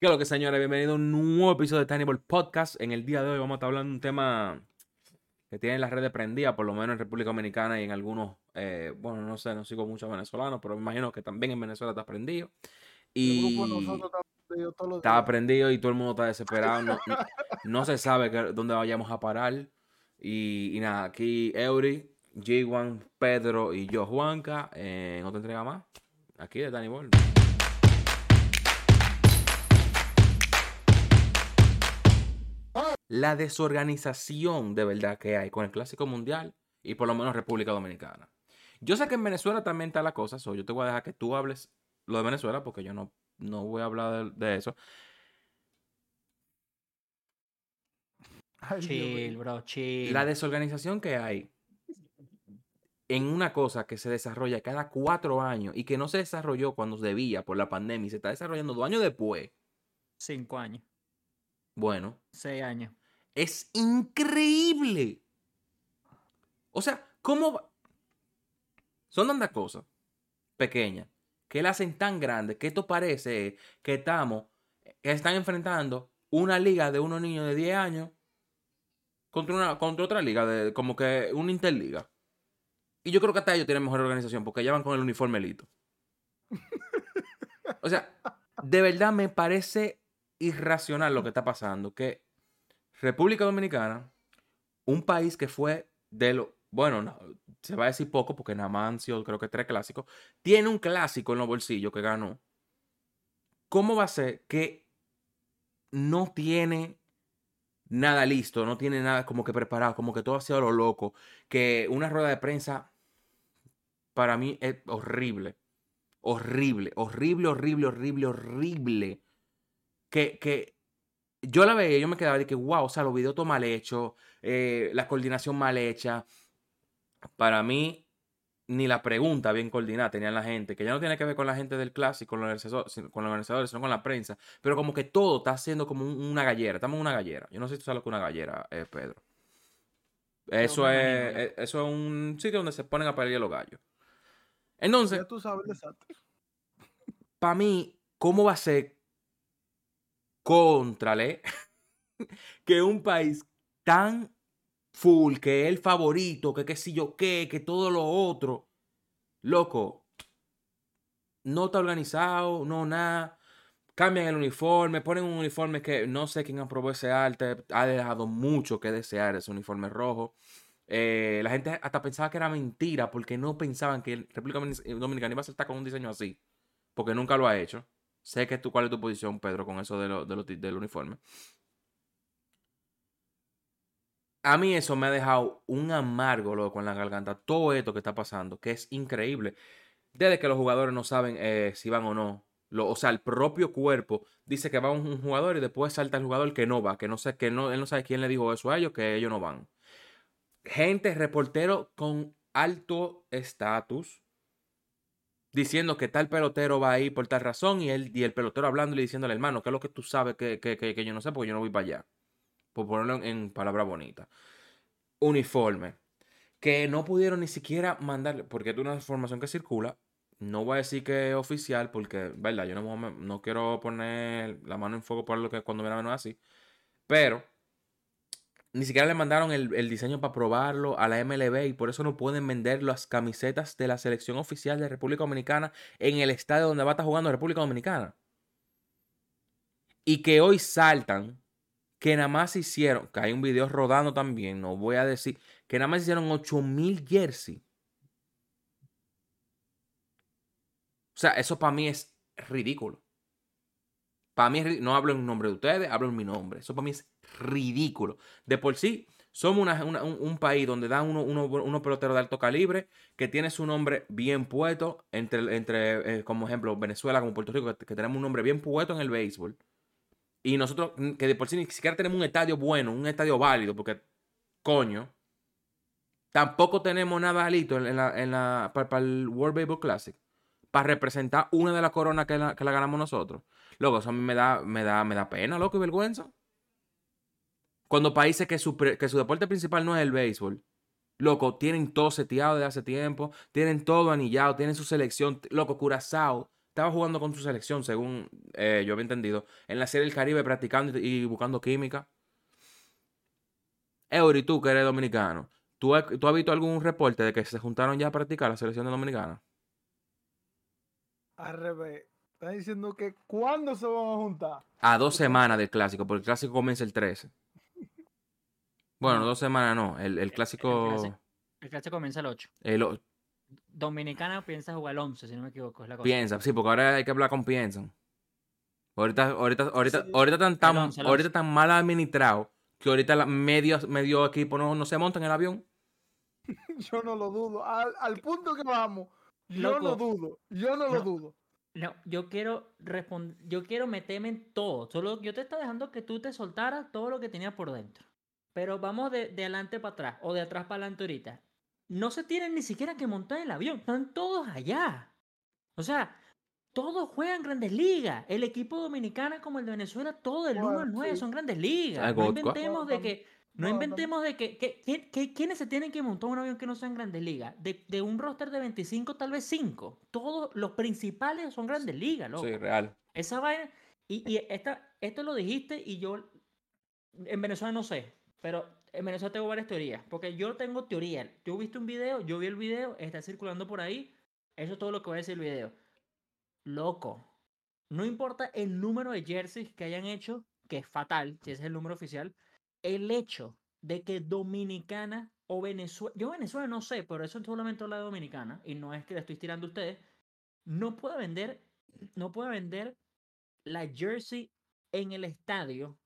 ¿Qué es lo que, señores? Bienvenido a un nuevo episodio de Tiny Ball Podcast. En el día de hoy vamos a estar hablando de un tema que tiene las redes prendidas, por lo menos en República Dominicana y en algunos, eh, bueno, no sé, no sigo mucho venezolanos, pero me imagino que también en Venezuela está prendido. Y está prendido y todo el mundo está desesperado. No, se sabe dónde vayamos a parar. Y, nada, aquí Eury, G1, Pedro y yo, Juanca, en otra entrega más. Aquí de Tiny la desorganización de verdad que hay con el Clásico Mundial y por lo menos República Dominicana. Yo sé que en Venezuela también está la cosa, so yo te voy a dejar que tú hables lo de Venezuela porque yo no, no voy a hablar de, eso. chill, bro, chill. La desorganización que hay en una cosa que se desarrolla cada cuatro años y que no se desarrolló cuando debía por la pandemia y se está desarrollando dos años después. Cinco años. Bueno. Seis años. Es increíble. O sea, ¿cómo? Son tantas cosas pequeñas que la hacen tan grande que esto parece que estamos, que están enfrentando una liga de unos niños de 10 años contra, una, contra otra liga, de, como que una interliga. Y yo creo que hasta ellos tienen mejor organización porque ya van con el uniforme lito. O sea, de verdad me parece irracional lo que está pasando. Que República Dominicana, un país que fue de lo. Bueno, se va a decir poco porque nada creo que tres clásicos. Tiene un clásico en los bolsillos que ganó. ¿Cómo va a ser que no tiene nada listo, no tiene nada como que preparado, como que todo ha sido lo loco? Que una rueda de prensa para mí es horrible. Horrible, horrible, horrible, horrible, horrible. Que, que yo la veía, yo me quedaba de que, wow, o sea, los videos todo mal hechos, eh, la coordinación mal hecha. Para mí, ni la pregunta bien coordinada tenían la gente, que ya no tiene que ver con la gente del clásico, con los organizadores, sino con la prensa, pero como que todo está haciendo como una gallera, estamos en una gallera. Yo no sé si tú sabes lo que es una gallera, eh, Pedro. Eso es, eh, eso es un sitio donde se ponen a pelear los gallos. Entonces, tú sabes Para mí, ¿cómo va a ser contrale que un país tan full, que es el favorito, que qué yo qué, que todo lo otro, loco, no está organizado, no nada. Cambian el uniforme, ponen un uniforme que no sé quién aprobó ese arte, ha dejado mucho que desear ese uniforme rojo. Eh, la gente hasta pensaba que era mentira porque no pensaban que República Dominicana iba a estar con un diseño así, porque nunca lo ha hecho. Sé que tú, cuál es tu posición, Pedro, con eso de de del uniforme. A mí eso me ha dejado un amargo, loco, en la garganta. Todo esto que está pasando, que es increíble. Desde que los jugadores no saben eh, si van o no. Lo, o sea, el propio cuerpo dice que va un, jugador y después salta el jugador que no va, que no sé, que no, él no sabe quién le dijo eso a ellos, que ellos no van. Gente, reportero con alto estatus, diciendo que tal pelotero va ahí por tal razón y, él, y el pelotero hablando y diciéndole, hermano, ¿qué es lo que tú sabes que, que, yo no sé porque yo no voy para allá? Por ponerlo en, palabras bonitas. Uniforme. Que no pudieron ni siquiera mandarle, porque es una información que circula. No voy a decir que es oficial, porque, verdad, yo no, no quiero poner la mano en fuego por lo que cuando me la así. Pero ni siquiera le mandaron el, diseño para probarlo a la MLB y por eso no pueden vender las camisetas de la selección oficial de República Dominicana en el estadio donde va a estar jugando República Dominicana. Y que hoy saltan que nada más hicieron, que hay un video rodando también, no voy a decir, que nada más hicieron 8000 jersey. O sea, eso para mí es ridículo. Para mí, no hablo en nombre de ustedes, hablo en mi nombre. Eso para mí es ridículo. De por sí, somos un, país donde dan unos uno, peloteros de alto calibre, que tiene su nombre bien puesto, entre, entre eh, como ejemplo, Venezuela, como Puerto Rico, que, tenemos un nombre bien puesto en el béisbol. Y nosotros, que de por sí ni siquiera tenemos un estadio bueno, un estadio válido, porque, coño, tampoco tenemos nada listo en la, para, el World Baseball Classic, para representar una de las coronas que la, que la ganamos nosotros. Loco, eso a mí me da, me da, me da pena, loco, y vergüenza. Cuando países que su, que su deporte principal no es el béisbol, loco, tienen todo seteado de hace tiempo, tienen todo anillado, tienen su selección, loco, Curazao estaba jugando con su selección, según eh, yo había entendido, en la Serie del Caribe practicando y, buscando química. Eury, tú que eres dominicano, ¿tú, has- ¿tú has visto algún reporte de que se juntaron ya a practicar la selección de dominicana? Al revés. Están diciendo que ¿cuándo se van a juntar? A dos semanas del clásico, porque el clásico comienza el 13. Bueno, No. dos semanas no, el, el clásico... clásico- El clásico comienza el 8. el o- Dominicana piensa jugar el 11, si no me equivoco. Es la cosa. piensa, sí, porque ahora hay que hablar con piensan. Ahorita, ahorita, ahorita, Sí. ahorita tan, tan, El once, el ahorita tan mal administrado que ahorita la, medio, medio equipo no, no se monta en el avión. Yo no lo dudo. Al, al punto que vamos, yo no Loco. dudo. Yo no, lo No. dudo. No, yo quiero responder, yo quiero meterme en todo. Solo yo te estaba dejando que tú te soltaras todo lo que tenía por dentro. Pero vamos de, de adelante para atrás o de atrás para adelante ahorita. No se tienen ni siquiera que montar el avión, están todos allá. O sea, todos juegan grandes ligas. El equipo dominicano como el de Venezuela, todo el 1 Bueno, al 9 sí. son grandes ligas. Ah, No inventemos de No, que no inventemos de que, que, que- que- ¿quiénes se tienen que montar un avión que no sean grandes ligas? De, de un roster de 25, tal vez 5. Todos los principales son grandes ligas, loco. Sí, real. Esa vaina. Y, y esta, esto lo dijiste y yo. En Venezuela no sé. Pero en Venezuela tengo varias teorías. Porque yo tengo teoría. Yo viste un video, yo vi el video, está circulando por ahí. Eso es todo lo que voy a decir el video. Loco. No importa el número de jerseys que hayan hecho, que es fatal, si ese es el número oficial. El hecho de que Dominicana o Venezuela. Yo Venezuela no sé, pero eso solamente la Dominicana. Y no es que le estoy tirando a ustedes. No puede vender. No puede vender la jersey en el estadio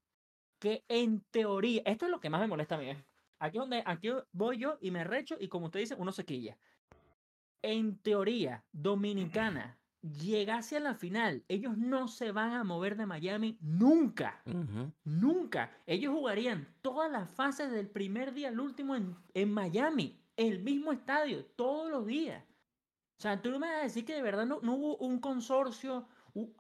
que en teoría, esto es lo que más me molesta a mí. Aquí, donde, aquí voy yo y me recho y como usted dice, uno se quilla. En teoría, Dominicana llegase a la final, ellos no se van a mover de Miami nunca. Nunca. Ellos jugarían todas las fases del primer día al último en, en Miami, el mismo estadio, todos los días. O sea, tú no me vas a decir que de verdad no, no hubo un consorcio,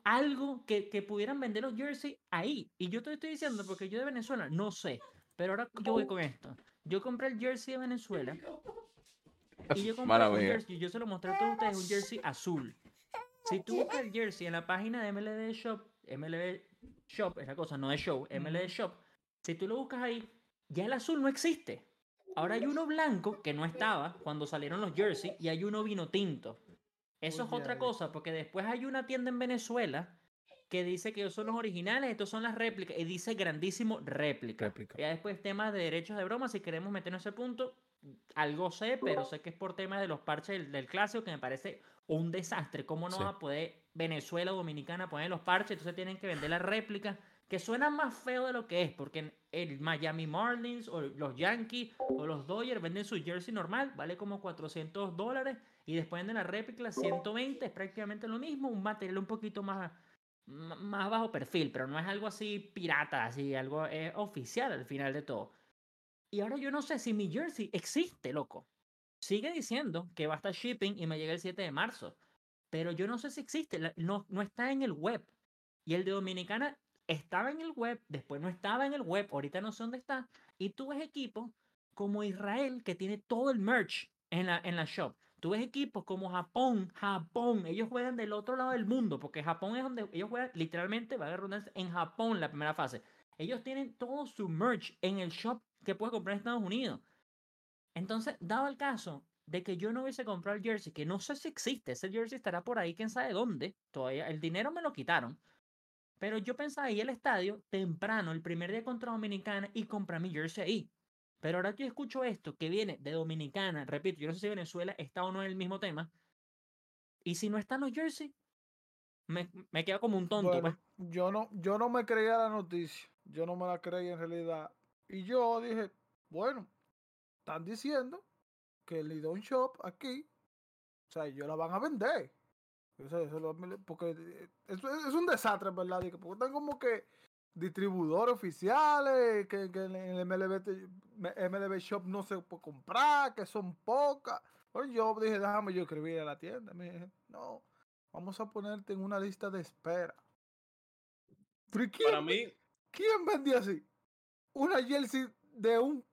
algo que, que pudieran vender los jerseys ahí. Y yo te estoy diciendo, porque yo de Venezuela no sé. Pero ahora yo voy con esto. Yo compré el jersey de Venezuela. Y yo compré un jersey, yo se lo mostré a todos ustedes, un jersey azul. Si tú buscas el jersey en la página de MLB Shop, MLB Shop, esa cosa no es show, MLB Shop, si tú lo buscas ahí, ya el azul no existe. Ahora hay uno blanco que no estaba cuando salieron los jerseys y hay uno vino tinto. Eso es otra cosa, porque después hay una tienda en Venezuela que dice que ellos son los originales, estos son las réplicas, y dice grandísimo réplica. Réplica. Ya después temas de derechos de broma, si queremos meternos a ese punto, algo sé, pero sé que es por temas de los parches del, del clásico, que me parece un desastre. ¿Cómo no Sí. va a poder Venezuela o Dominicana poner los parches? Entonces tienen que vender la réplica, que suena más feo de lo que es, porque el Miami Marlins o los Yankees o los Dodgers venden su jersey normal, vale como 400 dólares, y después venden la réplica 120, es prácticamente lo mismo, un material un poquito más, más bajo perfil, pero no es algo así pirata, así, algo eh, oficial al final de todo. Y ahora yo no sé si mi jersey existe, loco. Sigue diciendo que va a estar shipping y me llega el 7 de marzo. Pero yo no sé si existe. No, no está en el web. Y el de Dominicana estaba en el web, después no estaba en el web, ahorita no sé dónde está. Y tú ves equipos como Israel que tiene todo el merch en la, en la shop. Tú ves equipos como Japón, Japón, ellos juegan del otro lado del mundo, porque Japón es donde ellos juegan literalmente, va a redundancia, en Japón la primera fase. Ellos tienen todo su merch en el shop que puedes comprar en Estados Unidos. Entonces, dado el caso de que yo no hubiese comprado el jersey, que no sé si existe, ese jersey estará por ahí, quién sabe dónde, todavía el dinero me lo quitaron. Pero yo pensaba ir al estadio temprano, el primer día contra Dominicana, y comprar mi jersey ahí. Pero ahora que escucho esto, que viene de Dominicana, repito, yo no sé si Venezuela está o no en el mismo tema. Y si no están los jerseys, me, me quedo como un tonto. Pues. yo no, yo no me creía la noticia. Yo no me la creía en realidad. Y yo dije, bueno, están diciendo que el Lidon Shop aquí, o sea, ellos la van a vender. Eso- porque eh, es, es un desastre, ¿verdad? Porque están como que distribuidores oficiales, que, que en el MLB, MLB Shop no se puede comprar, que son pocas. Bueno, yo dije, déjame yo escribir a la tienda. Me dije, no, vamos a ponerte en una lista de espera. Pero ¿y ¿quién, Para mí, ¿Quién vendía así? Una jersey de un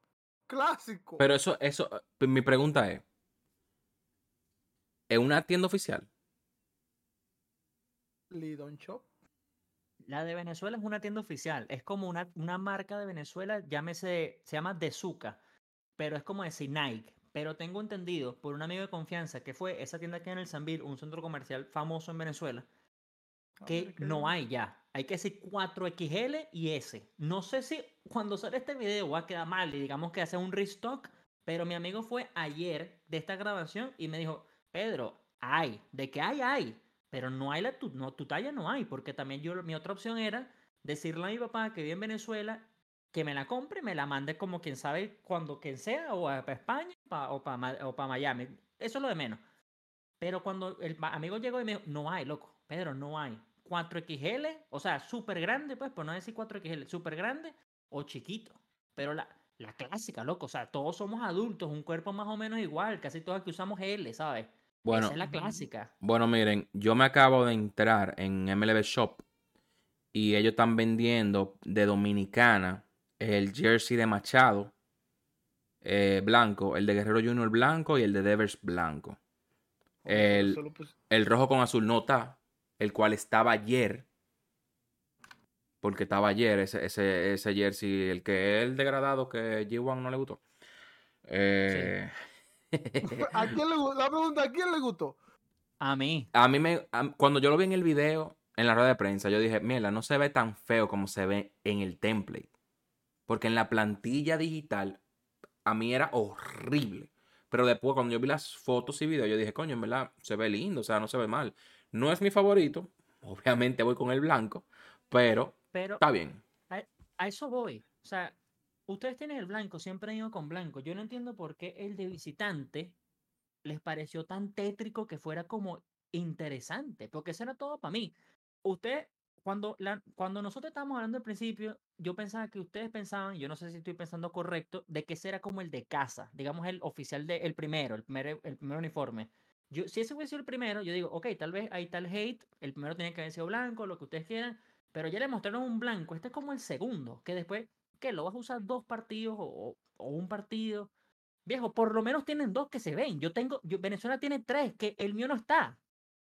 clásico. pero eso, eso, eh, mi pregunta es, ¿es una tienda oficial? Lidon Shop. La de Venezuela es una tienda oficial. Es como una, una marca de Venezuela, llámese, se llama Dezuka, pero es como decir Nike. Pero tengo entendido por un amigo de confianza que fue esa tienda que hay en el Sanville, un centro comercial famoso en Venezuela, Ah, que no hay ya. Hay que decir 4XL y S. No sé si cuando sale este video va a quedar mal y digamos que hace un restock, pero mi amigo fue ayer de esta grabación y me dijo, Pedro, hay, de que hay, hay, pero no hay la tu, no, tu talla no hay, porque también yo, mi otra opción era decirle a mi papá que vive en Venezuela que me la compre me la mande como quien sabe cuando quien sea, o para España pa- o para Miami. Eso es lo de menos. Pero cuando el amigo llegó y me dijo, no hay, loco, Pedro, no hay. 4XL, o sea, súper grande, pues, por no decir 4XL, súper grande o chiquito. Pero la, la clásica, loco, o sea, todos somos adultos, un cuerpo más o menos igual, casi todos aquí usamos L, ¿sabes? Bueno, Esa es la clásica. bueno, miren, yo me acabo de entrar en MLB Shop y ellos están vendiendo de Dominicana el jersey de Machado eh, blanco, el de Guerrero Junior blanco y el de Devers blanco. Oye, El- rojo con azul no está, el cual estaba ayer. Porque estaba ayer ese, ese, ese jersey, el que es el degradado que G1 no le gustó. Eh, ¿A quién le La pregunta, ¿a quién le gustó? A mí. a mí me. a- cuando yo lo vi en el video, en la rueda de prensa, yo dije, mira, no se ve tan feo como se ve en el template. Porque en la plantilla digital, a mí era horrible. Pero después, cuando yo vi las fotos y videos, yo dije, coño, en verdad, se ve lindo, o sea, no se ve mal. No es mi favorito. Obviamente voy con el blanco, pero Pero está bien. a eso voy. O sea, ustedes tienen el blanco, siempre han ido con blanco. Yo no entiendo por qué el de visitante les pareció tan tétrico que fuera como interesante, porque eso era todo para mí. Usted, cuando, la, cuando nosotros estábamos hablando al principio, yo pensaba que ustedes pensaban, yo no sé si estoy pensando correcto, de que ese era como el de casa, digamos el oficial de, el primero, el primer, el primer uniforme. Yo, si ese hubiese sido el primero, yo digo, ok, tal vez hay tal hate, el primero tiene que haber sido blanco, lo que ustedes quieran, pero ya le mostraron un blanco, este es como el segundo, que después, ¿qué? ¿Lo vas a usar dos partidos o, un partido? Viejo, por lo menos tienen dos que se ven. Yo tengo, yo, Venezuela tiene tres, que el mío no está.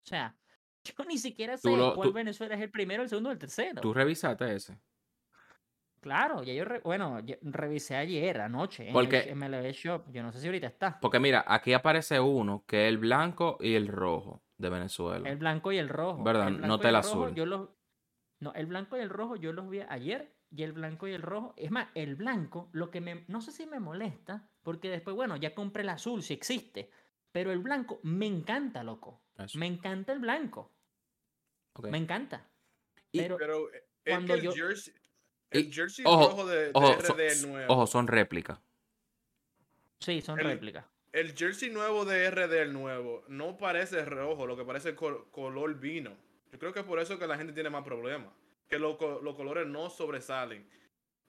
O sea, yo ni siquiera sé lo- cuál tú- Venezuela es el primero, el segundo o el tercero. Tú revisaste ese. Claro, ya yo, re- bueno, ya revisé ayer, anoche, en Porque- el MLB Shop. Yo no sé si ahorita está. Porque mira, aquí aparece uno que es el blanco y el rojo de Venezuela. El blanco y el rojo. ¿Verdad? El No te el azul. Yo los, no, el blanco y el rojo yo los vi ayer y el blanco y el rojo. Es más, el blanco, lo que me, no sé si me molesta, porque después, bueno, ya compré el azul, si existe. Pero el blanco me encanta, loco. Eso. Me encanta el blanco. Me encanta. Y- Pero Pero eh, cuando el yo- jersey, el jersey ojo, rojo de, de Ojo, son, RD nuevo. ojo, son réplicas. sí, son réplicas. El jersey nuevo de RD el nuevo no parece rojo, lo que parece col- color vino. Yo creo que es por eso que la gente tiene más problemas. Que lo co- los colores no sobresalen.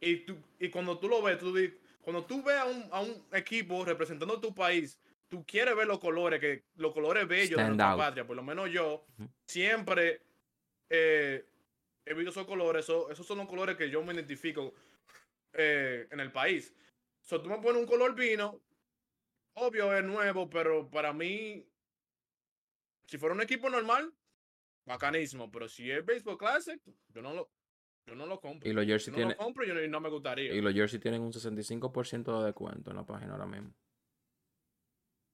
Y, tú, y cuando tú lo ves, tú cuando tú ves a un, a un equipo representando tu país, tú quieres ver los colores, que los colores bellos de nuestra out. patria. Por lo menos yo siempre eh, he visto esos colores. eso- esos son los colores que yo me identifico eh, en el país. So, tú me pones un color vino, obvio es nuevo, pero para mí, si fuera un equipo normal, bacanísimo. Pero si es Baseball Classic, yo no lo, yo no lo compro. Y los Yo jerseys no tienen, lo compro y no, y no me gustaría. y los jerseys tienen un 65% de descuento en la página ahora mismo.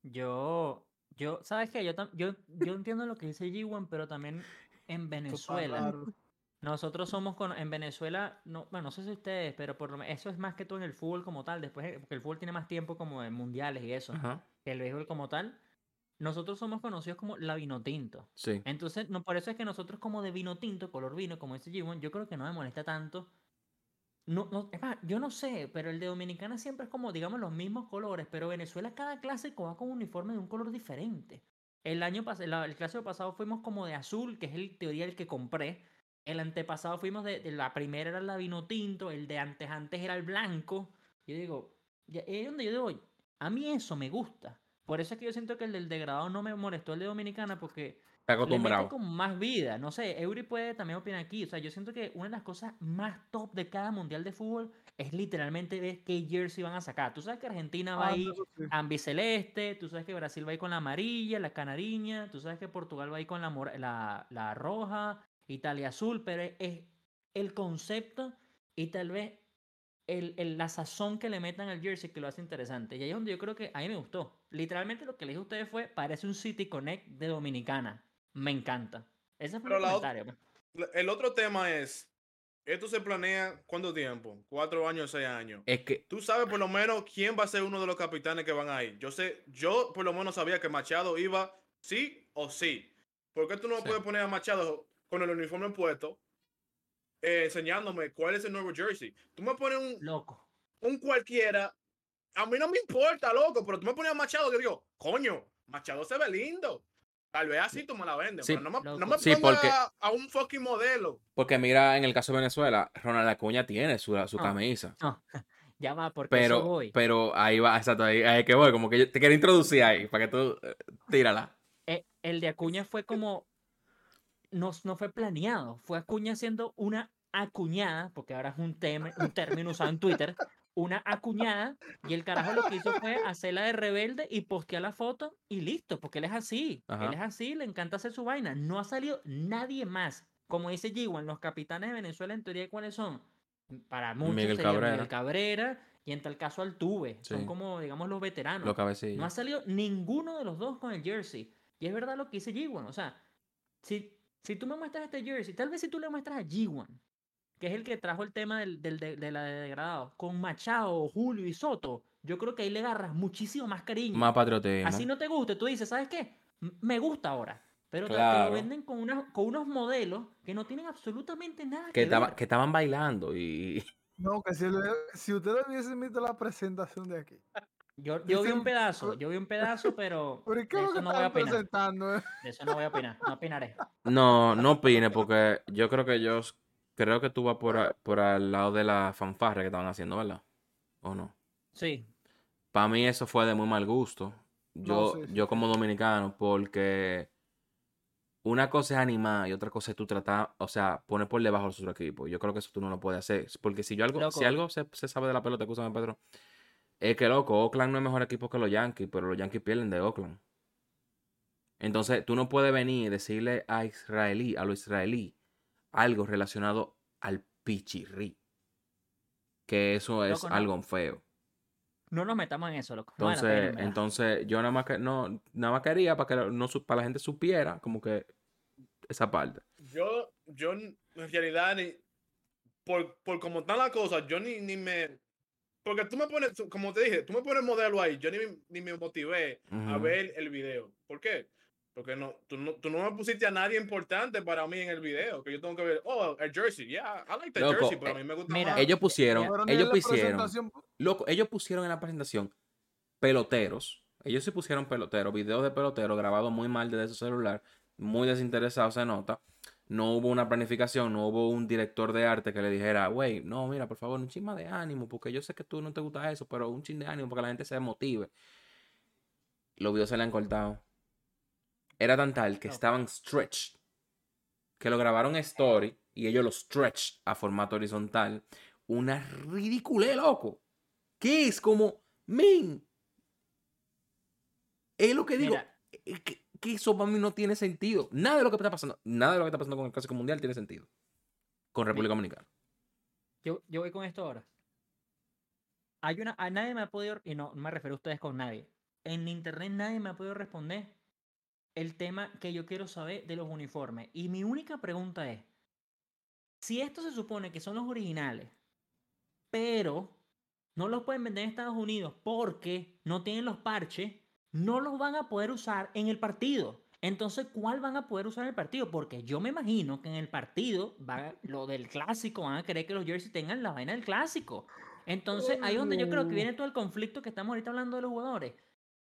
Yo, yo, ¿sabes qué? Yo, tam- yo, yo entiendo lo que dice G1, pero también en Venezuela. Nosotros somos con, en Venezuela, no, bueno, no sé si ustedes, pero por lo eso es más que todo en el fútbol como tal, después, porque el fútbol tiene más tiempo como en mundiales y eso, Ajá. que el béisbol como tal. Nosotros somos conocidos como la vino tinto. Sí. Entonces, no, por eso es que nosotros como de vino tinto, color vino, como dice G1, yo creo que no me molesta tanto. No, no, es más, yo no sé, pero el de Dominicana siempre es como, digamos, los mismos colores, pero Venezuela cada clásico va con un uniforme de un color diferente. El año pasado, el clásico pasado fuimos como de azul, que es el teoría el que compré. El antepasado fuimos de, de la primera era la vino tinto, el de antes antes era el blanco. Yo digo, es donde yo digo, a mí eso me gusta. Por eso es que yo siento que el del degradado no me molestó el de Dominicana, porque Está le mete acostumbrado. como más vida. No sé, Eury puede también opinar aquí. O sea, yo siento que una de las cosas más top de cada mundial de fútbol es literalmente ver qué jersey van a sacar. Tú sabes que Argentina va Ah, a ir eso sí. ambiceleste, tú sabes que Brasil va a ir con la amarilla, la canariña, tú sabes que Portugal va a ir con la, mora- la, la roja, Italia azul, pero es, es el concepto y tal vez el, el- la sazón que le metan al jersey que lo hace interesante. Y ahí es donde yo creo que a mí me gustó. Literalmente lo que le dije a ustedes fue, parece un City Connect de Dominicana. Me encanta. Ese fue Pero ot- comentario. pues. La- El otro tema es, esto se planea cuánto tiempo, cuatro años, seis años. Es que Tú sabes por lo menos quién va a ser uno de los capitanes que van a ir. Yo sé, yo por lo menos sabía que Machado iba sí o sí. ¿Por qué tú no Sí. puedes poner a Machado con el uniforme puesto eh, enseñándome cuál es el nuevo jersey? Tú me pones un, Loco. un cualquiera, a mí no me importa, loco, pero tú me pones a Machado que digo, coño, Machado se ve lindo. Tal vez así tú me la vendes, Sí. pero no me, no Loco. me Sí, pongas porque- a, a un fucking modelo. Porque mira, en el caso de Venezuela, Ronald Acuña tiene su, su Ah. camisa. No, ya va, porque eso Pero, voy. pero ahí va, exacto, ahí, ahí que voy, como que yo te quiero introducir ahí, para que tú eh, tírala. Eh, el de Acuña fue como. No, no fue planeado. Fue Acuña haciendo una acuñada, porque ahora es un, un término usado en Twitter. Una acuñada. Y el carajo lo que hizo fue hacerla de rebelde y postear la foto y listo, porque él es así. Ajá. Él es así, le encanta hacer su vaina. No ha salido nadie más. Como dice G1, los capitanes de Venezuela, en teoría, ¿cuáles son? Para muchos Miguel Cabrera. Miguel Cabrera y en tal caso Altuve. Son Sí. como, digamos, los veteranos. Los cabecillos. No ha salido ninguno de los dos con el jersey. Y es verdad lo que dice G1. O sea, si, si tú me muestras este jersey, tal vez si tú le muestras a G1, que es el que trajo el tema del, del, de, de la de degradado, con Machado, Julio y Soto, yo creo que ahí le agarras muchísimo más cariño. Más patriotismo. Así no te guste, tú dices, ¿sabes qué? M- Me gusta ahora. Pero te- lo venden con, unas- con unos modelos que no tienen absolutamente nada que, que, ver. que estaban bailando y No, que si, le- si ustedes hubiesen visto la presentación de aquí. Yo, yo vi un pedazo, yo vi un pedazo, pero Pero ¿y de eso no voy a opinar. presentando? eh? De eso no voy a opinar, no opinaré. No, no opine porque yo creo que yo creo que tú vas por, a- por al lado de la fanfarra que estaban haciendo, ¿verdad? ¿O no? Sí, Para mí eso fue de muy mal gusto. Yo, sí, sí, yo como dominicano, porque una cosa es animar y otra cosa es tú tratar, o sea, poner por debajo a su equipo. Yo creo que eso tú no lo puedes hacer. Porque si yo algo, si algo se, se sabe de la pelota, escúchame, Pedro, es que loco, Oakland no es mejor equipo que los Yankees, pero los Yankees pierden de Oakland. Entonces, tú no puedes venir y decirle a israelí, a lo israelí, algo relacionado al pichirrí. Que eso es Loco, no. algo feo. no nos metamos en eso, loco. No pena, Entonces, en entonces yo nada más que no, nada más quería para que la- no para la gente supiera como que esa parte. Yo, yo en realidad, ni, por, por como están las cosas, yo ni, ni me. Porque tú me pones, como te dije, tú me pones modelo ahí, yo ni, me- ni me motivé a ver el video. ¿Por qué? Porque no tú, no, tú no me pusiste a nadie importante para mí en el video. Que yo tengo que ver, oh, el jersey, yeah, I like the Loco, jersey, pero a eh, mí me gusta mira, más. Ellos pusieron, ellos pusieron, loco, ellos pusieron en la presentación peloteros. Ellos sí pusieron peloteros, videos de peloteros grabados muy mal desde su celular, muy desinteresado se nota. No hubo una planificación, no hubo un director de arte que le dijera, güey, no, mira, por favor, un chisma de ánimo, porque yo sé que tú no te gusta eso, pero un chin de ánimo para que la gente se motive. Los videos se le han cortado. Era tan tal que estaban stretched, que lo grabaron story y ellos lo stretch a formato horizontal. Una ridiculez, loco. Que es como, men. Es lo que digo. Mira, eh, Que, que eso para mí no tiene sentido. Nada de lo que está pasando, nada de lo que está pasando con el Clásico Mundial tiene sentido. Con República Dominicana. yo, yo voy con esto ahora. Hay una, a nadie me ha podido, y no, no me refiero a ustedes con nadie. En internet nadie me ha podido responder el tema que yo quiero saber de los uniformes. Y mi única pregunta es, si esto se supone que son los originales, pero no los pueden vender en Estados Unidos porque no tienen los parches, no los van a poder usar en el partido. Entonces, ¿cuál van a poder usar en el partido? Porque yo me imagino que en el partido, va, lo del clásico, van a querer que los jerseys tengan la vaina del clásico. Entonces, ahí es donde yo creo que viene todo el conflicto que estamos ahorita hablando de los jugadores.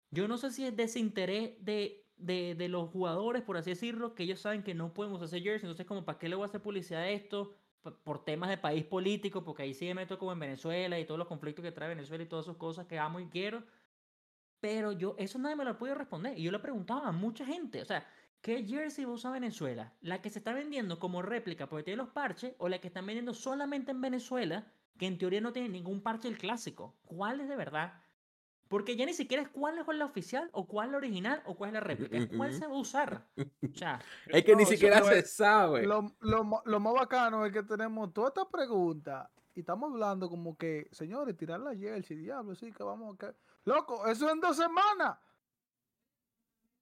Yo no sé si es desinterés de, de, de los jugadores, por así decirlo, que ellos saben que no usar ese jersey. Entonces, como, ¿para qué le voy a hacer publicidad esto? Por temas de país político, porque ahí sí me meto como en Venezuela y todos los conflictos que trae Venezuela y todas sus cosas que amo y quiero. Pero yo, eso nadie me lo ha podido responder. Y yo le preguntaba a mucha gente. O sea, ¿Qué jersey va a usar Venezuela? ¿La que se está vendiendo como réplica porque tiene los parches o la que están vendiendo solamente en Venezuela que en teoría no tiene ningún parche del clásico? ¿Cuál es de verdad? Porque ya ni siquiera es cuál es la oficial o cuál es la original o cuál es la réplica. Es cuál se va a usar. O sea, Es que ni No, siquiera se es- sabe. Lo, lo lo más bacano es que tenemos toda esta pregunta y estamos hablando como que, señores, tirar la jersey, diablo, sí, que vamos a... Que... Loco, eso en dos semanas.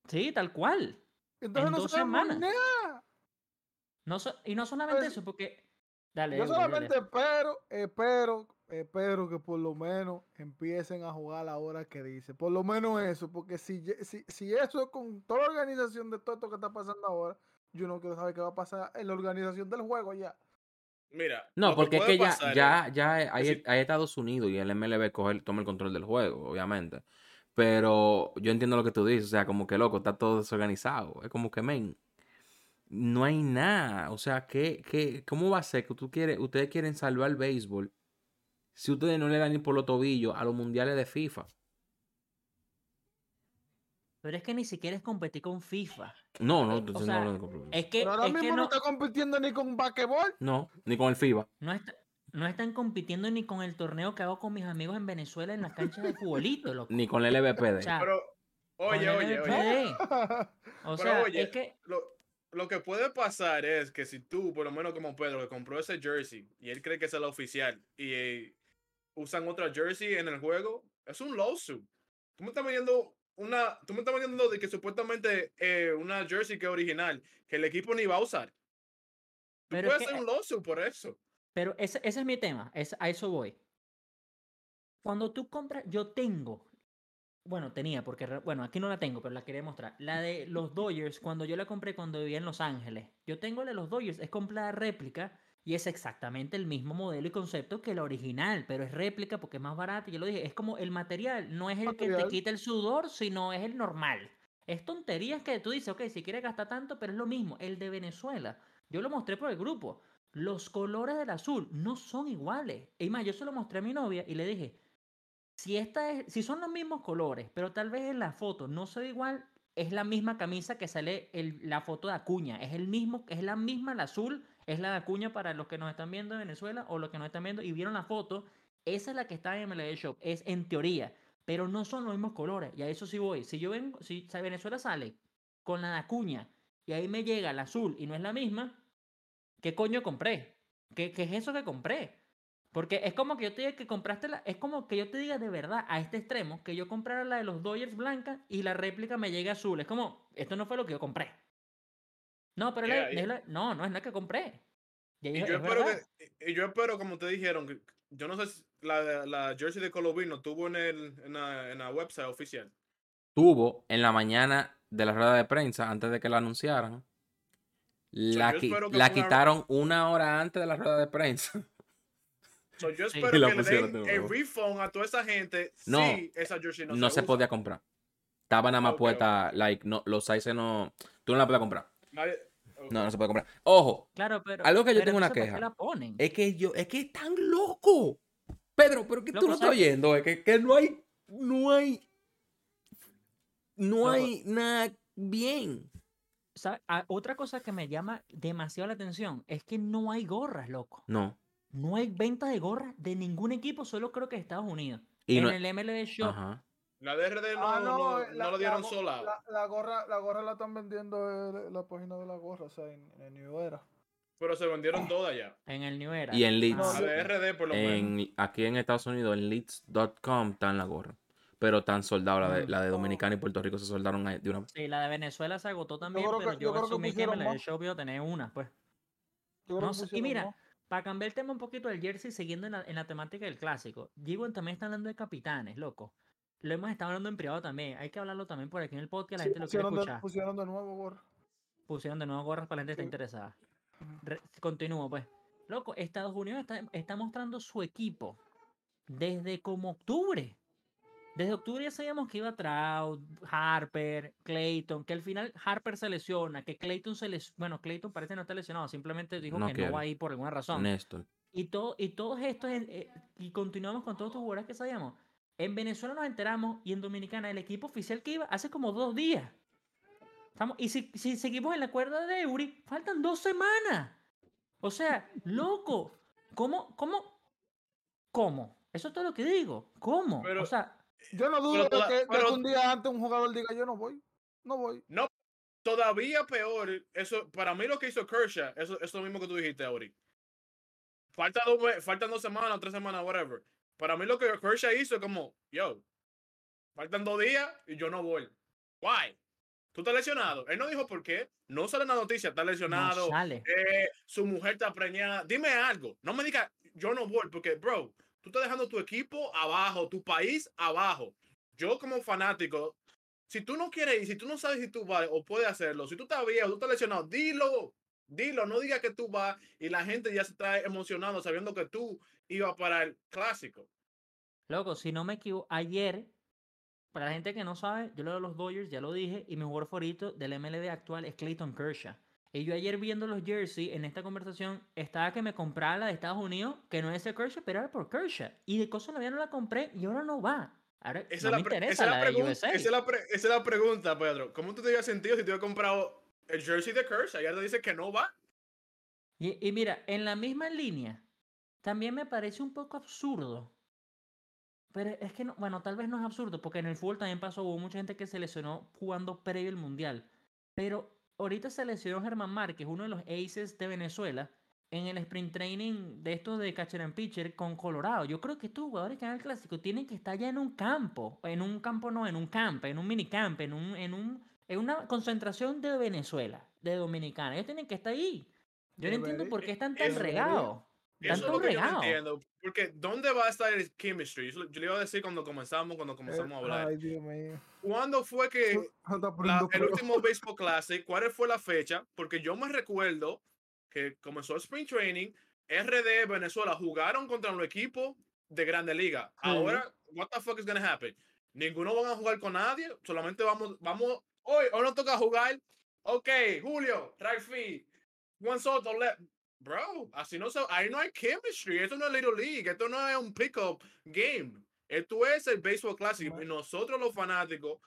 sí, tal cual. Entonces En no dos semanas. nada. No so- y no solamente Pues, eso, porque... Dale, Yo Eury, dale. solamente espero, espero, espero que por lo menos empiecen a jugar a la hora que dice. Por lo menos eso, porque si, si, si eso es con toda la organización de todo esto que está pasando ahora, yo no quiero saber qué va a pasar en la organización del juego ya. Mira. No, porque es que ya, pasar ya, ya hay, sí. hay Estados Unidos y el MLB coge, toma el control del juego, obviamente. Pero yo entiendo lo que tú dices, o sea, como que loco, está todo desorganizado. Es como que, men, no hay nada. O sea, ¿qué, qué, ¿cómo va a ser que tú quieres, ustedes quieren salvar el béisbol si ustedes no le dan ni por los tobillos a los mundiales de FIFA? Pero es que ni siquiera es competir con FIFA. No, no, O sea, no, no, Es que, Pero ahora es que mismo no, no, está compitiendo ni con basquetbol. no, ni con el FIBA. no, está- no están compitiendo ni con el torneo que hago con mis amigos en Venezuela en las canchas de futbolito, loco. Ni con el LVPD. O sea, Pero, oye, el oye, oye. O sea, oye, es que Lo, lo que puede pasar es que si tú, por lo menos como Pedro, que compró ese jersey y él cree que esa es la oficial y usan otra jersey en el juego, es un lawsuit. Tú me estás vendiendo una, tú me estás vendiendo de que supuestamente eh, una jersey que es original, que el equipo ni va a usar. Tú Pero es puedes que- hacer un lawsuit por eso. Pero ese, ese es mi tema, es, a eso voy. Cuando tú compras, yo tengo, bueno, tenía, porque, bueno, aquí no la tengo, pero la quería mostrar. La de los Dodgers, cuando yo la compré cuando vivía en Los Ángeles. Yo tengo la de los Dodgers, es comprada réplica y es exactamente el mismo modelo y concepto que la original, pero es réplica porque es más barata. Yo lo dije, es como el material, no es el que te quita el sudor, sino es el normal. Es tonterías que tú dices, ok, si quieres gastar tanto, pero es lo mismo. El de Venezuela, yo lo mostré por el grupo. Los colores del azul no son iguales. Y más, yo se lo mostré a mi novia y le dije, si, esta es, si son los mismos colores, pero tal vez en la foto no se ve igual, es la misma camisa que sale el- la foto de Acuña. Es el mismo, es la misma, el azul, es la de Acuña para los que nos están viendo en Venezuela o los que nos están viendo y vieron la foto. Esa es la que está en MLB Shop. Es en teoría, pero no son los mismos colores. Y a eso sí voy. Si yo vengo, si, Venezuela sale con la de Acuña y ahí me llega el azul y no es la misma, ¿qué coño compré? ¿Qué, qué es eso que compré? Porque es como que yo te diga que compraste la. Es como que yo te diga de verdad a este extremo que yo comprara la de los Dodgers blanca y la réplica me llegue azul. Es como, esto no fue lo que yo compré. No, pero la- Yeah, es la- no, no es la que compré. Y, yo, es espero verdad. que, y yo espero, como te dijeron, que yo no sé si la, la jersey de Colovino tuvo en, el, en, la, en la website oficial. tuvo en la mañana de la rueda de prensa, antes de que la anunciaran, la, qui- la quitaron una hora antes de la rueda de prensa. So, yo Sí. espero la que le pusieron den de el nuevo. refund a toda esa gente No, si esa jersey no, No, se, podía comprar. Estaba nada más Ok, puesta, like, no, los sizes no. Tú no la podías comprar. Nadie- No, no se puede comprar. Ojo, Claro, pero. algo que yo tengo una entonces, ¿por qué queja. la ponen? es que yo, es que es tan loco. Pedro, pero que tú no estás oyendo, es que, que no hay, no hay, no hay nada bien. ¿Sabe? Ah, Otra cosa que me llama demasiado la atención es que no hay gorras, loco. No. No hay venta de gorras de ningún equipo, solo creo que de Estados Unidos. Y en no, el MLB Shop. ajá. La DRD no, Ah, no, no, no la- lo dieron la, sola. La, la gorra, la gorra la están vendiendo en la página de la gorra, o sea, en, en New Era. Pero se vendieron todas ya. En el New Era. Y en Leeds. No, La yo- DRD por lo menos. En, aquí en Estados Unidos, en leads.com, están la gorra. Pero están soldados. La de, Mm. la de Dominicana y Puerto Rico se soldaron de una Sí, la de Venezuela se agotó también, creo pero que- yo, yo creo que que pusieron MLB más. Shop iba a tener una, pues. Yo creo No que sé, y mira, más. para cambiar el tema un poquito del jersey, siguiendo en la, en la temática del clásico, Gibbon también está hablando de capitanes, loco. Lo hemos estado hablando en privado también. Hay que hablarlo también por aquí en el podcast, la Sí, gente lo quiere pusieron, de, escuchar. pusieron de nuevo gorra. Pusieron de nuevo gorras para la gente que está interesada. Re- Continúo, pues. Loco, Estados Unidos está, está mostrando su equipo desde como octubre. Desde octubre ya sabíamos que iba Trout, Harper, Clayton, que al final Harper se lesiona, que Clayton se les... Bueno, Clayton parece no está lesionado, simplemente dijo No que quiere. no va a ir por alguna razón. Néstor. Y, todo, y todos estos, eh, eh, y continuamos con todos estos jugadores que sabíamos. En Venezuela nos enteramos y en Dominicana el equipo oficial que iba hace como dos días. Estamos, y si, si seguimos en la cuerda de Eury, faltan dos semanas. O sea, loco. ¿Cómo? ¿Cómo? ¿Cómo? Eso es todo lo que digo. ¿Cómo? Pero- o sea, Yo no dudo Pero que, pero- que un día antes un jugador diga yo no voy, no voy. Todavía peor, eso, para mí lo que hizo Kershaw, eso, eso es lo mismo que tú dijiste ahorita. Falta dos, faltan dos semanas, tres semanas, whatever. Para mí lo que Kershaw hizo es como, yo, faltan dos días y yo no voy. Why? ¿Tú estás lesionado? Él no dijo por qué. No sale en la noticia, está no lesionado. sale. eh, su mujer está preñada. Dime algo. No me digas, yo no voy, porque, bro, tú estás dejando tu equipo abajo, tu país abajo. Yo, como fanático, si tú no quieres ir, si tú no sabes si tú vas o puedes hacerlo, si tú estás viejo, tú estás lesionado, dilo. Dilo, no digas que tú vas y la gente ya se está emocionando sabiendo que tú ibas para el clásico. Loco, si no me equivoco, ayer, para la gente que no sabe, yo lo de los Dodgers, ya lo dije, y mi jugador favorito del MLB actual es Clayton Kershaw. Y yo ayer viendo los jerseys en esta conversación, estaba que me comprara la de Estados Unidos, que no es de Kershaw, pero era por Kershaw. Y de cosa todavía no la compré y ahora no va. Ahora Esa, no me la interesa esa es la, la de esa es la esa es la pregunta, Pedro. ¿Cómo tú te hubieras sentido si te hubieras comprado el jersey de Kershaw? Ya te dice que no va. Y, y mira, en la misma línea, también me parece un poco absurdo. Pero es que, no, bueno, tal vez no es absurdo, porque en el fútbol también pasó, hubo mucha gente que se lesionó jugando previo al Mundial. Pero ahorita se lesionó Germán Márquez, uno de los aces de Venezuela, en el sprint training de estos de catcher and pitcher con Colorado. Yo creo que estos jugadores que van al clásico tienen que estar ya en un campo, en un campo no, en un campo, en un minicamp, en un, en un, en una concentración de Venezuela, de Dominicana. Ellos tienen que estar ahí. Yo no entiendo por qué están tan regados. Eso es lo que yo no entiendo. Porque ¿dónde va a estar el chemistry? Yo, yo le iba a decir cuando comenzamos, cuando comenzamos a Eh, hablar. Ay, Dios mío. ¿Cuándo fue que la- el último Baseball Classic, cuál fue la fecha? Porque yo me recuerdo que comenzó el Spring Training, RD Venezuela jugaron contra los equipos de Grande Liga. Ahora, what the fuck is gonna happen? Ninguno van a jugar con nadie, solamente vamos, vamos, hoy, hoy nos toca jugar. Ok, Julio, field, Juan Soto, left. Bro, así no se, ahí no hay chemistry, esto no es Little League, esto no es un pickup game. Esto es el Baseball Classic y nosotros los fanáticos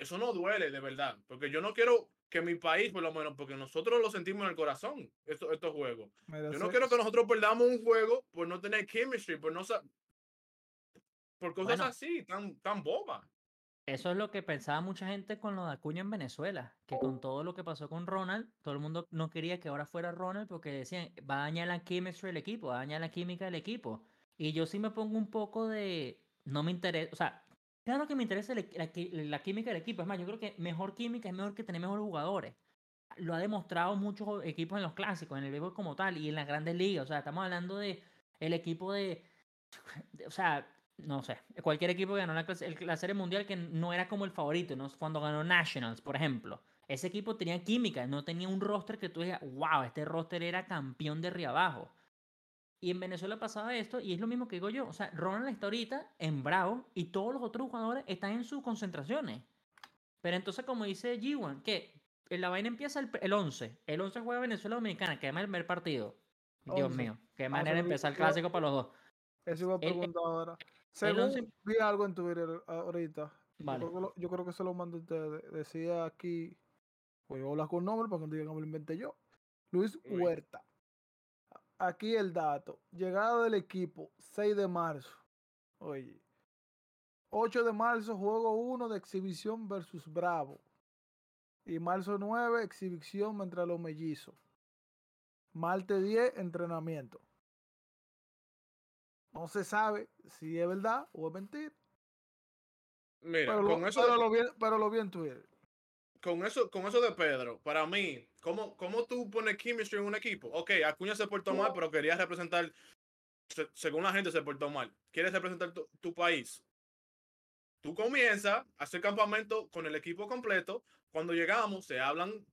eso no duele de verdad, porque yo no quiero que mi país, por lo menos, porque nosotros lo sentimos en el corazón, estos, estos juegos. Yo no quiero que nosotros perdamos un juego por no tener chemistry, por no por cosas Bueno. así, tan, tan bobas. Eso es lo que pensaba mucha gente con lo de Acuña en Venezuela, que con todo lo que pasó con Ronald, todo el mundo no quería que ahora fuera Ronald porque decían, va a dañar la chemistry del equipo, va a dañar la química del equipo. Y yo sí me pongo un poco de, no me interesa, o sea, claro que me interesa la, la química del equipo, es más, yo creo que mejor química es mejor que tener mejores jugadores. Lo ha demostrado muchos equipos en los clásicos, en el béisbol como tal, y en las grandes ligas, o sea, estamos hablando de el equipo de, de- o sea, no sé, cualquier equipo que ganó la, clase- el- la Serie Mundial que no era como el favorito, ¿no? cuando ganó Nationals, por ejemplo. Ese equipo tenía química, no tenía un roster que tú digas, wow, este roster era campeón de arriba abajo. Y en Venezuela pasaba esto, y es lo mismo que digo yo. O sea, Ronald está ahorita en Bravo y todos los otros jugadores están en sus concentraciones. Pero entonces, como dice G1, que la vaina empieza el, el 11. El 11 juega Venezuela Dominicana, que además el primer partido. Dios 11. mío, qué Ah, manera de empezar el clásico para los dos. Eso iba a preguntar ahora. Según vi algo en Twitter a- ahorita, yo Vale. creo que lo- yo creo que se lo mandó a ustedes. Decía aquí, voy a hablar con nombre para que no digan que me lo inventé yo. Luis. Huerta. Aquí el dato. Llegada del equipo, 6 de marzo. Oye. 8 de marzo, juego 1 de exhibición versus Bravo. Y marzo 9, exhibición entre los mellizos. Martes 10, entrenamiento. No se sabe si es verdad o es mentira. Mira, Pero, con lo, eso, pero, lo vi, pero lo vi en Twitter. con eso, con eso de Pedro, para mí, ¿cómo, cómo tú pones chemistry en un equipo? Ok, Acuña se portó mal, pero quería representar, se- según la gente se portó mal. ¿Quieres representar tu, tu país? Tú comienzas a hacer campamento con el equipo completo. Cuando llegamos, se hablan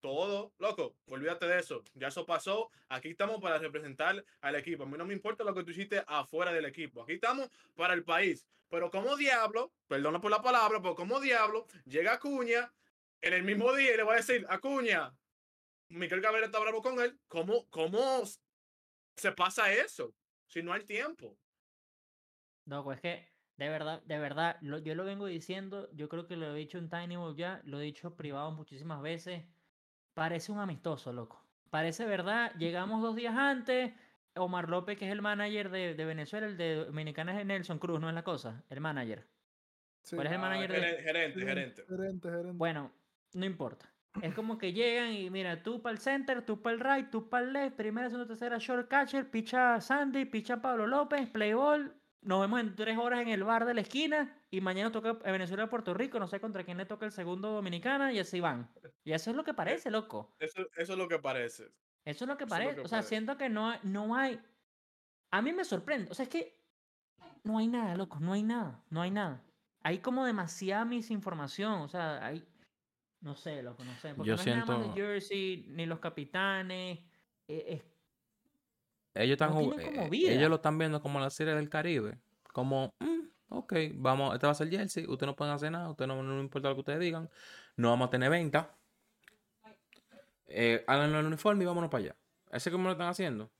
todo, loco, olvídate de eso. Ya eso pasó. Aquí estamos para representar al equipo. A mí no me importa lo que tú hiciste afuera del equipo. Aquí estamos para el país. Pero como diablo, perdona por la palabra, pero como diablo, llega Acuña en el mismo día y le va a decir, Acuña, Miquel Cabrera está bravo con él. ¿Cómo, cómo se pasa eso? Si no hay tiempo. No, pues es que De verdad, de verdad, yo lo vengo diciendo, yo creo que lo he dicho en Tiny Ball ya, lo he dicho privado muchísimas veces. Parece un amistoso, loco. Parece verdad, llegamos dos días antes. Omar López, que es el manager de, de Venezuela, el de Dominicana es Nelson Cruz, ¿no es la cosa? El manager. Sí. ¿Cuál es el Ah, manager de.? geren- gerente, gerente. Gerente, gerente. Bueno, no importa. Es como que llegan y mira, tú para el center, tú para el right, tú para el left, primera, segunda, tercera, short catcher, picha Sandy, picha Pablo López, play ball. Nos vemos en tres horas en el bar de la esquina y mañana toca a Venezuela Puerto Rico, no sé contra quién le toca el segundo Dominicana y así van. Y eso es lo que parece, loco. Eso, eso es lo que parece. Eso es lo que Eso es lo parece. que o sea, parece. siento que no hay, no hay. A mí me sorprende. O sea, es que no hay nada, loco. No hay nada. No hay nada. Hay como demasiada misinformación. O sea, hay. No sé, loco, no sé. Porque Yo no es nada más siento- de Jersey, ni los capitanes. eh, es- Ellos están No como eh, vida. ellos lo están viendo como la serie del Caribe. Como, mm, ok, vamos, este va a ser Jersey, ustedes no pueden hacer nada, ustedes no, no importa lo que ustedes digan, no vamos a tener venta. Eh, háganlo en el uniforme y vámonos para allá. Ese como lo están haciendo.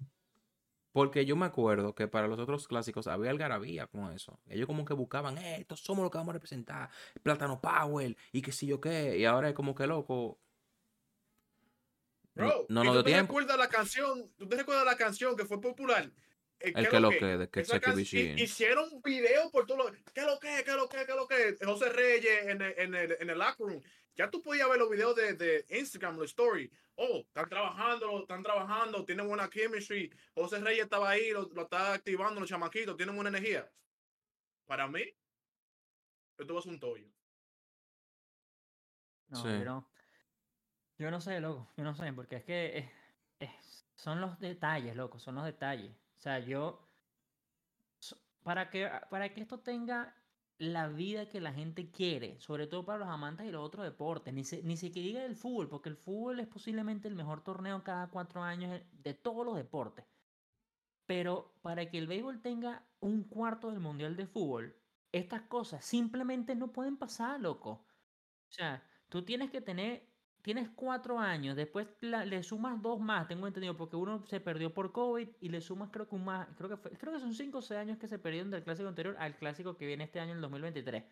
Porque yo me acuerdo que para los otros clásicos había algarabía con eso. Ellos como que buscaban, eh, estos somos los que vamos a representar, Plátano Power y qué sé yo qué. Y ahora es como que loco. No, Bro, no ¿y nos tú dio te tiempo. recuerdas la canción? ¿Tú te recuerdas la canción que fue popular? Eh, El ¿qué que lo qué? que de que can- Hicieron un video por todo lo ¿Qué lo que? ¿Qué lo que? ¿Qué lo que? José Reyes en el, en el, en el locker room. Ya tú podías ver los videos de, de Instagram, los story. Oh, están trabajando, están trabajando, tienen buena chemistry. José Reyes estaba ahí, lo, lo está activando los chamaquitos, tienen buena energía. Para mí, esto va a ser un tollo. No, Sí. no. Yo no sé, loco. Yo no sé, porque es que es- son los detalles, loco. Son los detalles. O sea, yo. Para que, para que esto tenga la vida que la gente quiere, sobre todo para los amantes y los otros deportes, ni se, ni diga el fútbol, porque el fútbol es posiblemente el mejor torneo cada cuatro años de todos los deportes. Pero para que el béisbol tenga un cuarto del mundial de fútbol, estas cosas simplemente no pueden pasar, loco. O sea, tú tienes que tener, tienes cuatro años, después le sumas dos más, tengo entendido, porque uno se perdió por COVID y le sumas creo que un más, creo que fue- creo que son cinco o seis años que se perdieron del clásico anterior al clásico que viene este año, el 2023.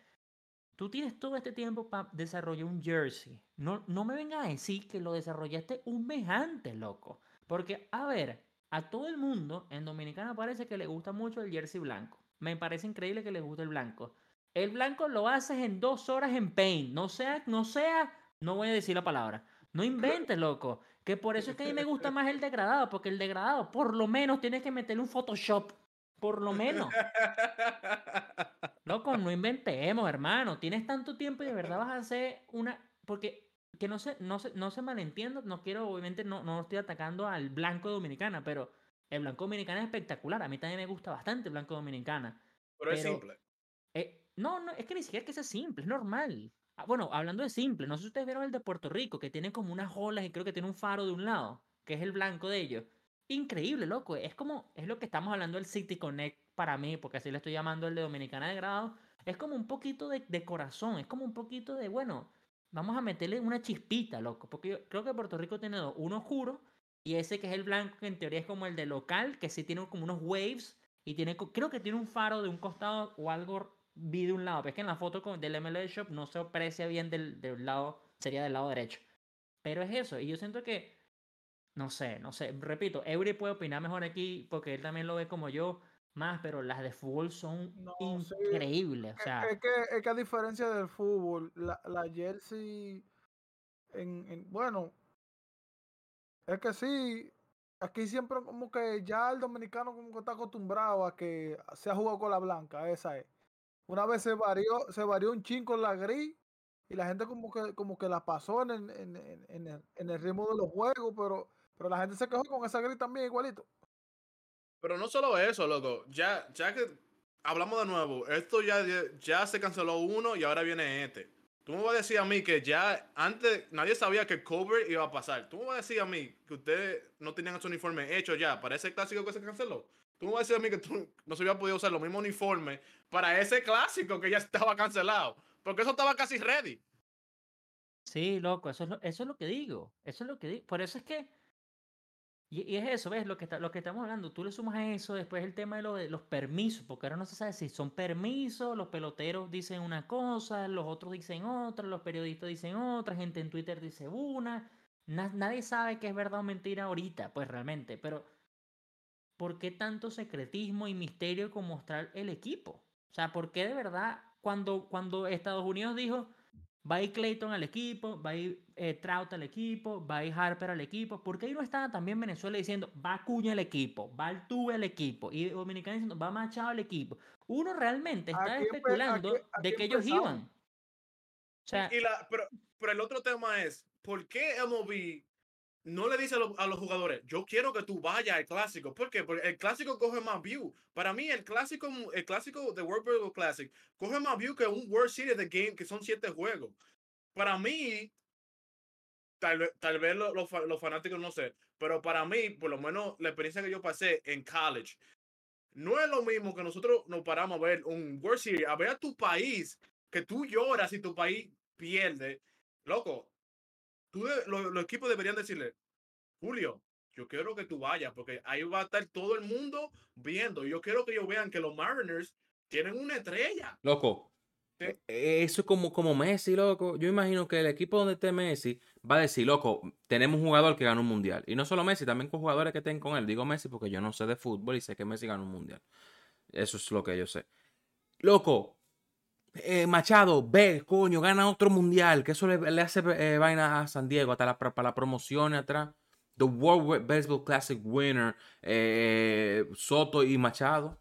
Tú tienes todo este tiempo para desarrollar un jersey. No, no me vengas a decir que lo desarrollaste un mes antes, loco. Porque, a ver, a todo el mundo en Dominicana parece que le gusta mucho el jersey blanco. Me parece increíble que les guste el blanco. El blanco lo haces en dos horas en Paint. No sea, no sea, no voy a decir la palabra. No inventes, loco. Que por eso es que a mí me gusta más el degradado, porque el degradado, por lo menos, tienes que meterle un Photoshop. Por lo menos. Loco, no inventemos, hermano. Tienes tanto tiempo y de verdad vas a hacer una. Porque, que no se, no se, no se malentienda, no quiero, obviamente, no, no estoy atacando al blanco dominicana, pero el blanco dominicana es espectacular. A mí también me gusta bastante el blanco dominicana. Pero es Pero- simple. Eh, no, no, es que ni siquiera es que sea simple, es normal. Ah, bueno, hablando de simple, no sé si ustedes vieron el de Puerto Rico, que tiene como unas olas y creo que tiene un faro de un lado, que es el blanco de ellos. Increíble, loco. Es como, es lo que estamos hablando del City Connect para mí, porque así le estoy llamando el de Dominicana de grado. Es como un poquito de, de corazón, es como un poquito de, bueno, vamos a meterle una chispita, loco. Porque yo creo que Puerto Rico tiene dos, uno oscuro y ese que es el blanco, que en teoría es como el de local, que sí tiene como unos waves y tiene, creo que tiene un faro de un costado o algo vi de un lado. Pero es que en la foto del MLB Shop no se aprecia bien del, del lado, sería del lado derecho. Pero es eso, y yo siento que, no sé, no sé, repito, Eury puede opinar mejor aquí porque él también lo ve como yo más, pero las de fútbol son No, sí, increíbles. O sea, es, que, es que a diferencia del fútbol, la, la jersey, en, en- bueno, es que sí, aquí siempre como que ya el dominicano como que está acostumbrado a que se ha jugado con la blanca, esa es. Una vez se varió, se varió un chin con la gris y la gente como que, como que la pasó en en, en- en el ritmo de los juegos, pero, pero la gente se quejó con esa gris también igualito. Pero no solo eso, loco. Ya, ya que hablamos de nuevo, esto ya, ya se canceló uno y ahora viene este. Tú me vas a decir a mí que ya antes nadie sabía que cover iba a pasar. Tú me vas a decir a mí que ustedes no tenían su uniforme hecho ya para ese clásico que se canceló. Tú me vas a decir a mí que tú no se había podido usar los mismos uniformes para ese clásico que ya estaba cancelado. Porque eso estaba casi ready. sí, loco, eso es lo, eso es lo que digo. Eso es lo que digo. Por eso es que Y, y es eso, ¿ves? Lo que, está- lo que estamos hablando. Tú le sumas a eso después el tema de, lo los permisos, porque ahora no se sabe si son permisos, los peloteros dicen una cosa, los otros dicen otra, los periodistas dicen otra, gente en Twitter dice una. Na- nadie sabe qué es verdad o mentira ahorita, pues realmente. Pero, ¿por qué tanto secretismo y misterio con mostrar el equipo? O sea, ¿por qué de verdad cuando, cuando Estados Unidos dijo va a ir Clayton al equipo, va a ir eh, Trout al equipo, va a ir Harper al equipo? ¿Por qué ahí no estaba también Venezuela diciendo va Acuña al equipo, va Altuve al equipo y Dominicana diciendo va Machado al equipo? Uno realmente está especulando aquí- aquí de que ellos iban. O sea, Y la, pero, pero el otro tema es, ¿por qué MLB no le dice a, los- jugadores, yo quiero que tú vayas al clásico? ¿Por qué? Porque el clásico coge más view. Para mí, el clásico, el clásico de World Baseball Classic coge más view que un World Series de Game, que son siete juegos. Para mí, tal vez, tal vez los fanáticos no sé, pero para mí, por lo menos la experiencia que yo pasé en college, no es lo mismo que nosotros nos paramos a ver un World Series, a ver a tu país, que tú lloras y tu país pierde. Loco, tú de- lo- los equipos deberían decirle, Julio, yo quiero que tú vayas, porque ahí va a estar todo el mundo viendo. Yo quiero que ellos vean que los Mariners tienen una estrella. Loco, Sí. eh, eso es como, como Messi, loco. Yo imagino que el equipo donde esté Messi va a decir, loco, tenemos un jugador que ganó un mundial. Y no solo Messi, también con jugadores que estén con él. Digo Messi porque yo no sé de fútbol y sé que Messi ganó un mundial. Eso es lo que yo sé. Loco, eh, Machado, ve, coño, gana otro mundial. Que eso le, le hace eh, vaina a San Diego, hasta la, para la promoción atrás. The World Baseball Classic winner, eh, Soto y Machado.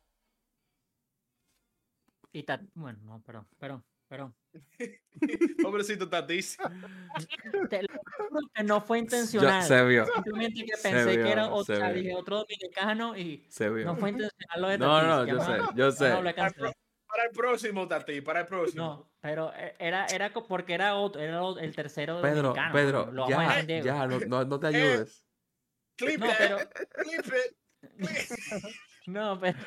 y ta- bueno, no, perdón, perdón, perdón. Pobrecito Tatis. Te lo juro que no fue intencional. se vio, Simplemente que Se pensé que era vio, otro, vio. dije, otro dominicano y se vio. no fue intencional lo de No, Tatis, no, ya yo no- sé, yo no sé. Para el próximo, Tatis, para el próximo. No, pero eh, era, era porque era otro, era el tercero Pedro, dominicano, Pedro, lo ya, ya, no, no, no te Eh, ayudes. Clip No, it, pero, clip it. no, pero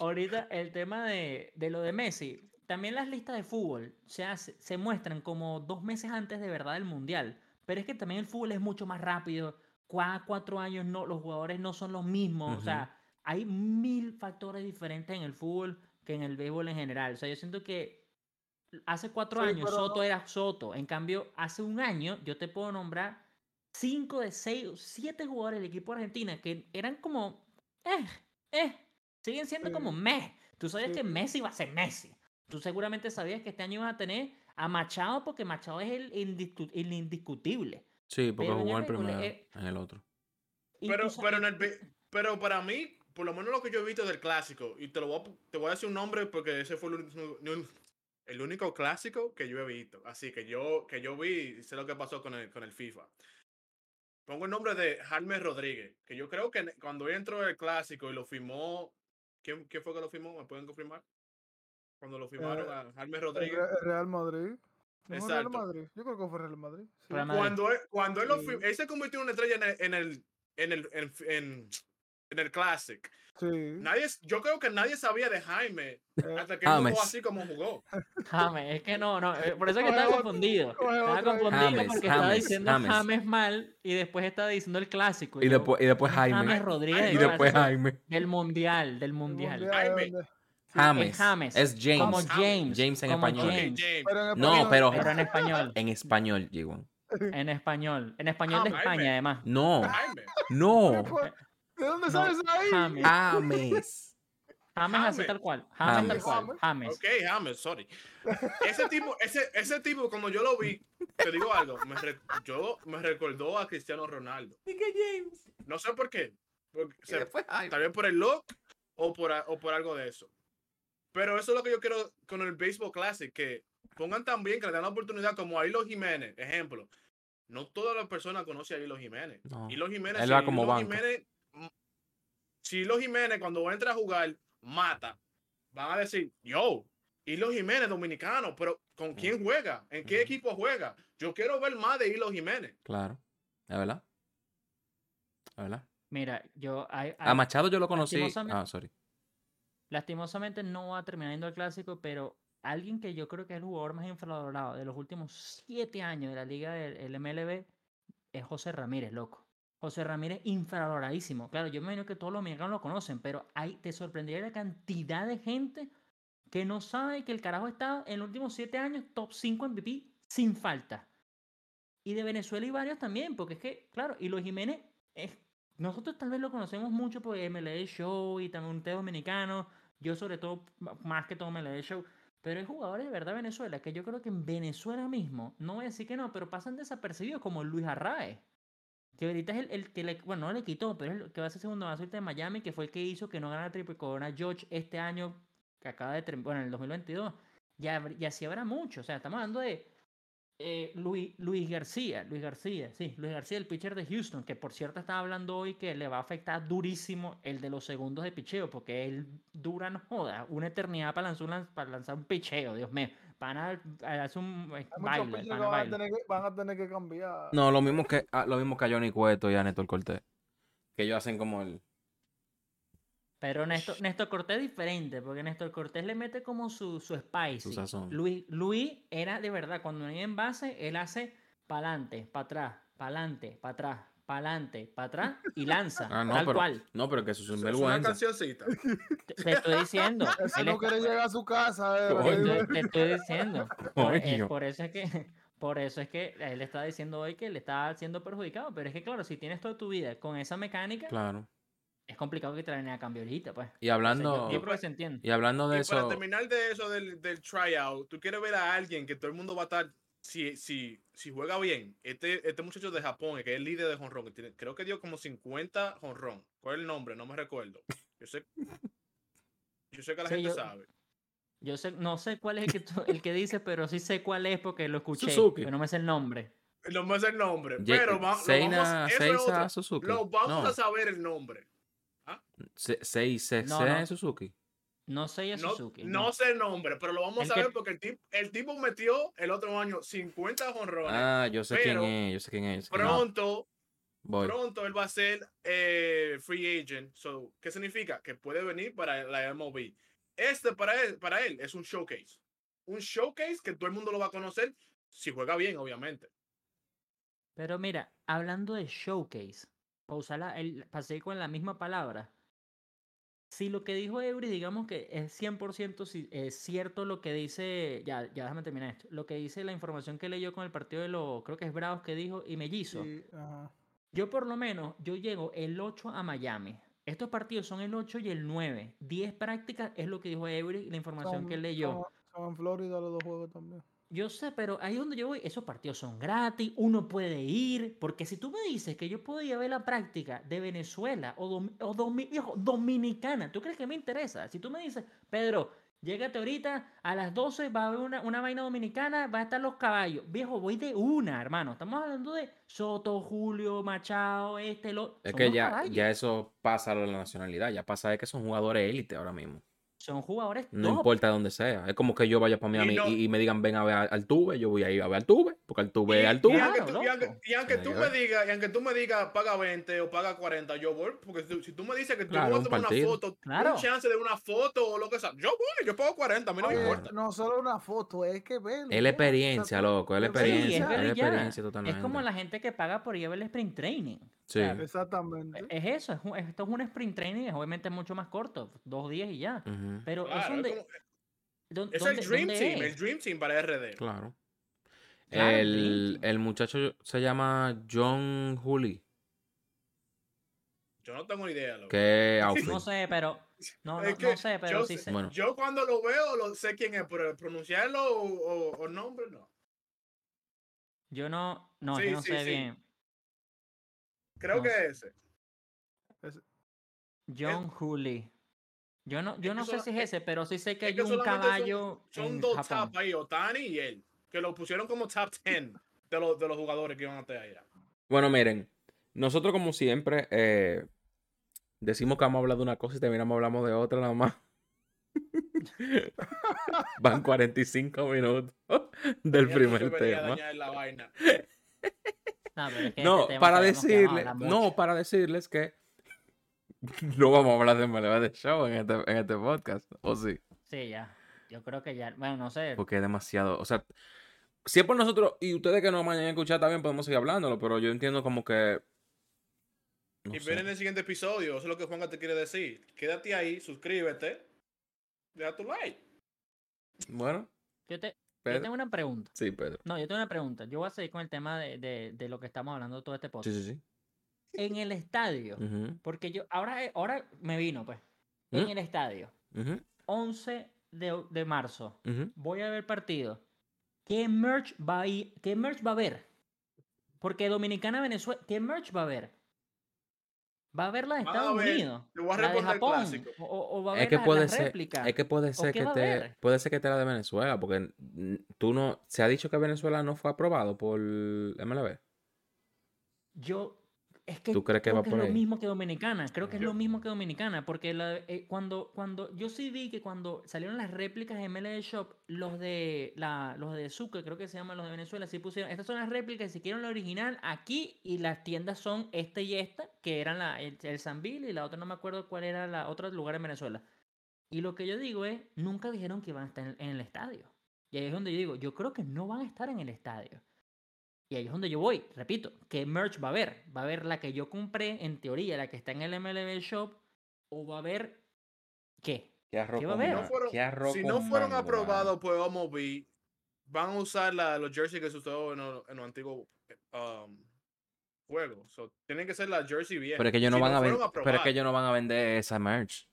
ahorita el tema de, de lo de Messi, también las listas de fútbol se, hace- se muestran como dos meses antes de verdad del Mundial, pero es que también el fútbol es mucho más rápido, cada cuatro años no, los jugadores no son los mismos, o sea, hay mil factores diferentes en el fútbol que en el béisbol en general, o sea, yo siento que hace cuatro Sí, años pero Soto no- era Soto, en cambio, hace un año yo te puedo nombrar cinco de seis, siete jugadores del equipo de Argentina que eran como, eh, eh, siguen siendo Sí. como meh. Tú sabías Sí. que Messi iba a ser Messi. Tú seguramente sabías que este año ibas a tener a Machado porque Machado es el, indiscu- el indiscutible. Sí, porque pero jugó el primero, eh, en el otro. Pero, pero, en el, pero para mí, por lo menos lo que yo he visto del clásico, y te lo voy a, te voy a decir un nombre porque ese fue el, el único clásico que yo he visto. Así que yo, que yo vi y sé lo que pasó con el, con el FIFA. Pongo el nombre de Jaime Rodríguez, que yo creo que cuando él entró el clásico y lo firmó, ¿quién, quién fue que lo firmó? ¿Me pueden confirmar? Cuando lo firmaron Eh, a Jaime Rodríguez. Real Madrid. ¿No fue Real. Madrid? Yo creo que fue Real Madrid. sí. Real Madrid. Cuando él, cuando él, lo Sí. fir- él se convirtió en una estrella en el, en el, en el, en, en- en el Classic. Sí. Nadie, yo creo que nadie sabía de Jaime Eh, hasta que él James. jugó así como jugó. James, es que no, no, eh, por eso es que estaba confundido. Estaba confundido James, porque estaba diciendo James. James. mal y después estaba diciendo el clásico. Y después, y después es Jaime. James Rodríguez. Y después Jaime. Del mundial, del el mundial. Jaime. James. James, Es James. Como James. James. En como español. James. Pero en No, español- pero- Pero en español. En español, Jiwan. En español. En español de. España, además. No, Jaime. no. ¿De dónde No, sales ahí? James. James. James así James. tal cual. James tal James. cual. James. Ok, James, sorry. Ese tipo, ese, ese tipo, como yo lo vi, te digo algo, me, re- yo, me recordó a Cristiano Ronaldo. No sé por qué. porque, o sea, tal vez por el look o por, o por algo de eso. Pero eso es lo que yo quiero con el Baseball Classic, que pongan también, que le den la oportunidad como a Hilo Jiménez, ejemplo. No todas las personas conocen a Hilo Jiménez. No. Hilo Jiménez, Él va como Hilo. Jiménez, mm, si Hilo Jiménez cuando entra a jugar mata, van a decir, yo, Hilo Jiménez dominicano, pero ¿con quién juega? ¿En qué equipo juega? Yo quiero ver más de Hilo Jiménez. Claro. ¿Es verdad? ¿Es verdad? Mira, yo. hay- A Machado yo lo conocí. lastimosamente- Ah, sorry. Lastimosamente no va a terminar yendo al clásico, pero alguien que yo creo que es el jugador más infravalorado de los últimos siete años de la liga del el MLB es José Ramírez, loco. José Ramírez infravaloradísimo. Claro, yo me imagino que todos los mexicanos lo conocen, pero hay, te sorprendería la cantidad de gente que no sabe que el carajo está en los últimos siete años top 5 MVP sin falta. Y de Venezuela y varios también, porque es que, claro, y los Jiménez, es, nosotros tal vez lo conocemos mucho por MLD Show y también un dominicano. Yo sobre todo, más que todo MLD Show. Pero hay jugadores de verdad Venezuela que yo creo que en Venezuela mismo, no voy a decir que no, pero pasan desapercibidos como Luis Arraez. Que ahorita es el, que le, bueno, no le quitó, pero es el que va a ser segundo base de Miami, que fue el que hizo que no ganara triple corona George este año, que acaba de bueno, en el 2022. Ya, ya habrá mucho, o sea, estamos hablando de eh, Luis, Luis García, Luis García, sí, Luis García, el pitcher de Houston, que por cierto estaba hablando hoy que le va a afectar durísimo el de los segundos de picheo, porque él dura, no joda, una eternidad para lanzar, un- para lanzar un picheo, Dios mío. Van a, a hacer un eh, muchos baile, pana, van a, tener que, van a tener que cambiar. No, lo mismo que a, lo mismo que a Johnny Cueto y a Néstor Cortés. Que ellos hacen como el. Pero Néstor, Néstor Cortés es diferente, porque Néstor Cortés le mete como su, su spicy. sazón. Luis, Luis era de verdad, cuando no hay en base, él hace pa'lante, para atrás, pa'lante, para atrás, pa'lante, para atrás y lanza, Ah, no, tal pero. cual. No, pero que eso es un Es una vergüenza. cancioncita. Te, te estoy diciendo. Él no es- quiere llegar a su casa. eh, te, estoy diciendo. Por, eh, por eso es que, por eso es que él está diciendo hoy que le está siendo perjudicado. Pero es que claro, si tienes toda tu vida con esa mecánica, Claro. es complicado que te la venga a cambio ahorita, pues. Y O sea, hablando. yo, yo creo que se entiende. Y hablando de Y para eso. terminar de eso del, del tryout, tú quieres ver a alguien que todo el mundo va a estar, si, si, si juega bien, este, este muchacho de Japón, que es el líder de jonrón, que tiene, creo que dio como 50 jonrón. ¿Cuál es el nombre? No me recuerdo. Yo sé, yo sé que la Sí, gente yo- sabe. Yo sé, no sé cuál es el que, el que dice, pero sí sé cuál es porque lo escuché. Suzuki. Pero no me sé el nombre. No me sé el nombre, Ye- pero va- lo vamos, Seina, eso es Seiza. Suzuki. Lo vamos no, a saber el nombre. Se- Sei- Se- No, Se- no. Suzuki. No sé ya No, Suzuki. no sé el nombre, pero lo vamos El a saber que- porque el tipo, el tipo metió el otro año 50 jonrones. Ah, yo sé quién es. Yo sé quién es. Pronto, pronto él va a ser eh, free agent. So, ¿Qué significa? Que puede venir para la MLB. Este para él, para él es un showcase. Un showcase que todo el mundo lo va a conocer si juega bien, obviamente. Pero mira, hablando de showcase, para usarla, el, para seguir con la misma palabra, si lo que dijo Eury, digamos que es 100% si- es cierto lo que dice, ya, ya déjame terminar esto, lo que dice la información que leyó con el partido de los, creo que es Bravos que dijo, y Mellizo, Sí, ajá. yo por lo menos, yo llego el 8 a Miami. Estos partidos son el 8 y el 9. 10 prácticas es lo que dijo Eury, la información Son- que leyó. Son en Florida los dos juegos también. Yo sé, pero ahí donde yo voy, esos partidos son gratis, uno puede ir, porque si tú me dices que yo puedo ir a ver la práctica de Venezuela o, domi- o hijo, dominicana, ¿tú crees que me interesa? Si tú me dices, Pedro, llégate ahorita a las 12, va a haber una, una vaina dominicana, va a estar los caballos. Viejo, voy de una, hermano. Estamos hablando de Soto, Julio, Machado, este, lo. Es que ya, caballos. ya eso pasa de la nacionalidad. Ya pasa de que son jugadores élite ahora mismo. Son jugadores No top. importa dónde sea. Es como que yo vaya para Miami y, no- y me digan, ven a ver a Altuve. Yo voy a ir a ver a Altuve. Porque Altuve es Y- Altuve. Y aunque Claro, tú, y aunque- loco. y aunque Tiene tú que me digas, y aunque tú me digas, paga 20 o paga 40, yo voy. Porque si, si tú me dices que tú Claro, vas a un tomar una foto, Claro. un chance de una foto o lo que sea, yo voy, yo pago 40, a mí no me importa. no solo una foto, es que verlo. Es la experiencia, loco. Es la Sí, experiencia. es es la experiencia totalmente. Es como la gente que paga por ir a ver el sprint training. Sí. Exactamente. Es eso, es un- esto es un sprint training, es obviamente mucho más corto, dos días y ya. Pero es Claro, es, donde, como- don- es donde- el Dream Team, es. el Dream Team para RD. Claro. Claro, el el, muchacho se llama John Juli. Yo no tengo idea. es outfield. No sé, pero no, no, Es no sé, pero yo sí sé- sé. Bueno. Yo cuando lo veo, lo sé quién es, pero pronunciarlo o, o, o nombre, no. Yo no, no, Sí, yo no sí, sé sí. bien. Creo No que sé. ese. John Hooley. Yo no, yo Es no sé sola- si es es- ese, pero sí sé que Es hay que un son- caballo Son, en dos Japón. top ahí, Otani y él, que lo pusieron como top 10 de los, de los jugadores que iban a estar allá. Bueno, miren. Nosotros, como siempre, eh, decimos que vamos a hablar de una cosa y terminamos hablando de otra nada más. Van 45 minutos del primer tema. la vaina. No, pero es que No, este para hablar no, para decirles que no vamos a hablar de MLB de Show en este, en este podcast, o sí, Sí, ya. Yo creo que ya. Bueno, no sé. porque es demasiado, o sea, si es por nosotros y ustedes que nos vayan a escuchar también podemos seguir hablándolo, pero yo entiendo como que No y ven en el siguiente episodio. Eso es lo que Juanga te quiere decir. Quédate ahí, suscríbete, deja tu like. Bueno, Yo, te, yo tengo una pregunta. Sí, Pedro. No, yo tengo una pregunta. Yo voy a seguir con el tema de, de- de lo que estamos hablando todo este Sí, podcast. sí, sí. En el estadio, porque yo ahora, eh, ahora me vino, pues. ¿Mm? En el estadio, ujú, 11 de, de marzo, voy a ver partido. ¿Qué merch va a ir- ¿Qué merch va a haber? Porque Dominicana, Venezuela, ¿qué merch va a haber? ¿Va a haber la de Estados ver, Unidos? te voy a ¿La de Japón? O, va a haber Es que las- puede las ser, réplicas? es que puede ser que te, puede ser que te la de Venezuela, porque tú no, se ha dicho que Venezuela no fue aprobado por MLB. Yo, es que ¿Tú crees que creo va que por es lo ahí? mismo que Dominicana. Creo que es Yo- lo mismo que Dominicana. Porque la- eh, cuando, cuando yo sí vi que cuando salieron las réplicas de MLB Shop, los de la, los de Sucre, creo que se llaman los de Venezuela, sí pusieron. Estas son las réplicas, si quieren la original, aquí. Y las tiendas son esta y esta, que eran la, el, el Sanville y la otra no me acuerdo cuál era la otro lugar en Venezuela. Y lo que yo digo es, nunca dijeron que iban a estar en, en el estadio. Y ahí es donde yo digo, yo creo que no van a estar en el estadio. Y ahí es donde yo voy, repito, ¿qué merch va a haber? ¿Va a haber la que yo compré, en teoría, la que está en el MLB Shop? ¿O va a haber qué? ¿Qué arroz ¿Qué va a haber? ma- No fueron- qué arroz si no fueron mango, aprobados por MLB, van a usar la- los jerseys que se usaron en, los- en los antiguos um, juegos. So, tienen que ser la jersey vieja. Pero es que ellos no Si van a vender, pero es que ellos no van a vender esa merch.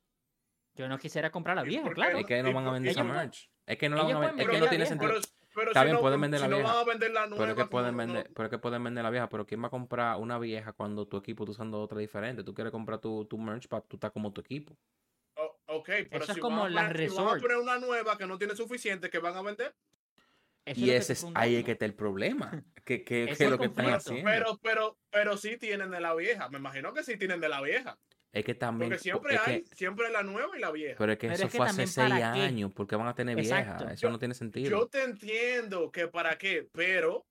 Yo no quisiera comprar la ¿Y vieja, claro. Es que no van a vender esa merch. Es que no la van a vender. Es que no tiene sentido. Pero, Está si bien, no, pueden vender si la no vieja. van a vender la nueva. Pero es que pueden no- vender, no- pero es que pueden vender la vieja, pero ¿quién va a comprar una vieja cuando tu equipo está usando otra diferente? Tú quieres comprar tu, tu merch para tú estar como tu equipo. Oh, ok, pero Eso es si como van a las poner, si van a resort. poner una nueva que no tiene suficiente, que van a vender. Eso es Y ese es ahí es que está el problema. Que, que, que es lo que están haciendo. Pero, pero, pero sí tienen de la vieja. Me imagino que sí tienen de la vieja. Es que también. Porque siempre es que- hay, siempre hay la nueva y la vieja. pero es que Pero eso es que fue hace seis años. porque van a tener Exacto. vieja? Eso Yo- no tiene sentido. Yo te entiendo que para qué, pero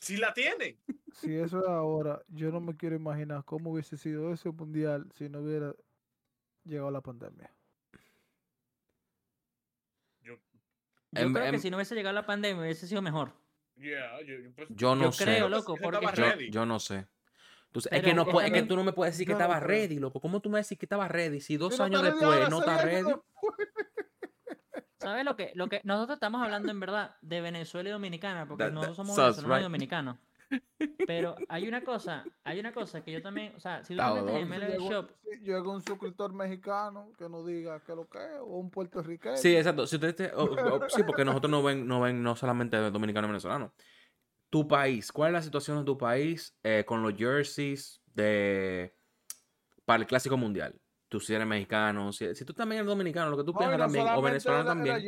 si la tienen. Si eso es ahora, yo no me quiero imaginar cómo hubiese sido ese mundial si no hubiera llegado la pandemia. Yo Em- creo que em- si no hubiese llegado la pandemia hubiese sido mejor. Yeah, yo, pues, no yo sé. creo, loco, porque yo no sé. Es que no es que tú no me puedes decir que Yo no estaba creo. ready, loco. ¿Cómo tú me decís que estaba ready si dos años después no seis está años ready? ¿Sabes lo que, lo que nosotros estamos hablando en verdad de Venezuela y Dominicana? Porque That- that nosotros somos venezolanos y right. dominicanos. Pero hay una cosa, hay una cosa que yo también, o sea, si tú metes en MLB Shop, si llega un suscriptor mexicano que nos diga que lo que es, o un puertorriqueño. Sí, exacto. Si usted te- o- o- sí, porque nosotros no ven, no ven no solamente dominicano y venezolano. Tu país, ¿cuál es la situación de tu país eh, con los jerseys de para el clásico mundial? Tú si eres mexicano, si, si tú también eres dominicano, lo que tú No, piensas no también, o venezolano la- la también,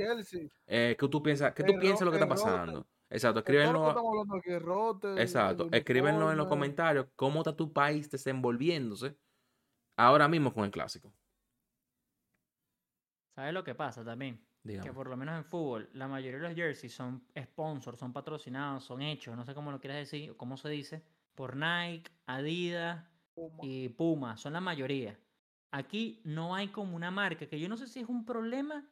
eh, ¿qué tú piensas, qué tú piensas lo que está pasando? Exacto, escríbenlo, aquí, rote, exacto, escríbenlo en los comentarios cómo está tu país desenvolviéndose ahora mismo con el clásico. ¿sabes lo que pasa también? Que por lo menos en fútbol, la mayoría de los jerseys son sponsors, son patrocinados, son hechos, no sé cómo lo quieras decir, o cómo se dice, por Nike, Adidas Puma. y Puma, son la mayoría. Aquí no hay como una marca que yo no sé si es un problema,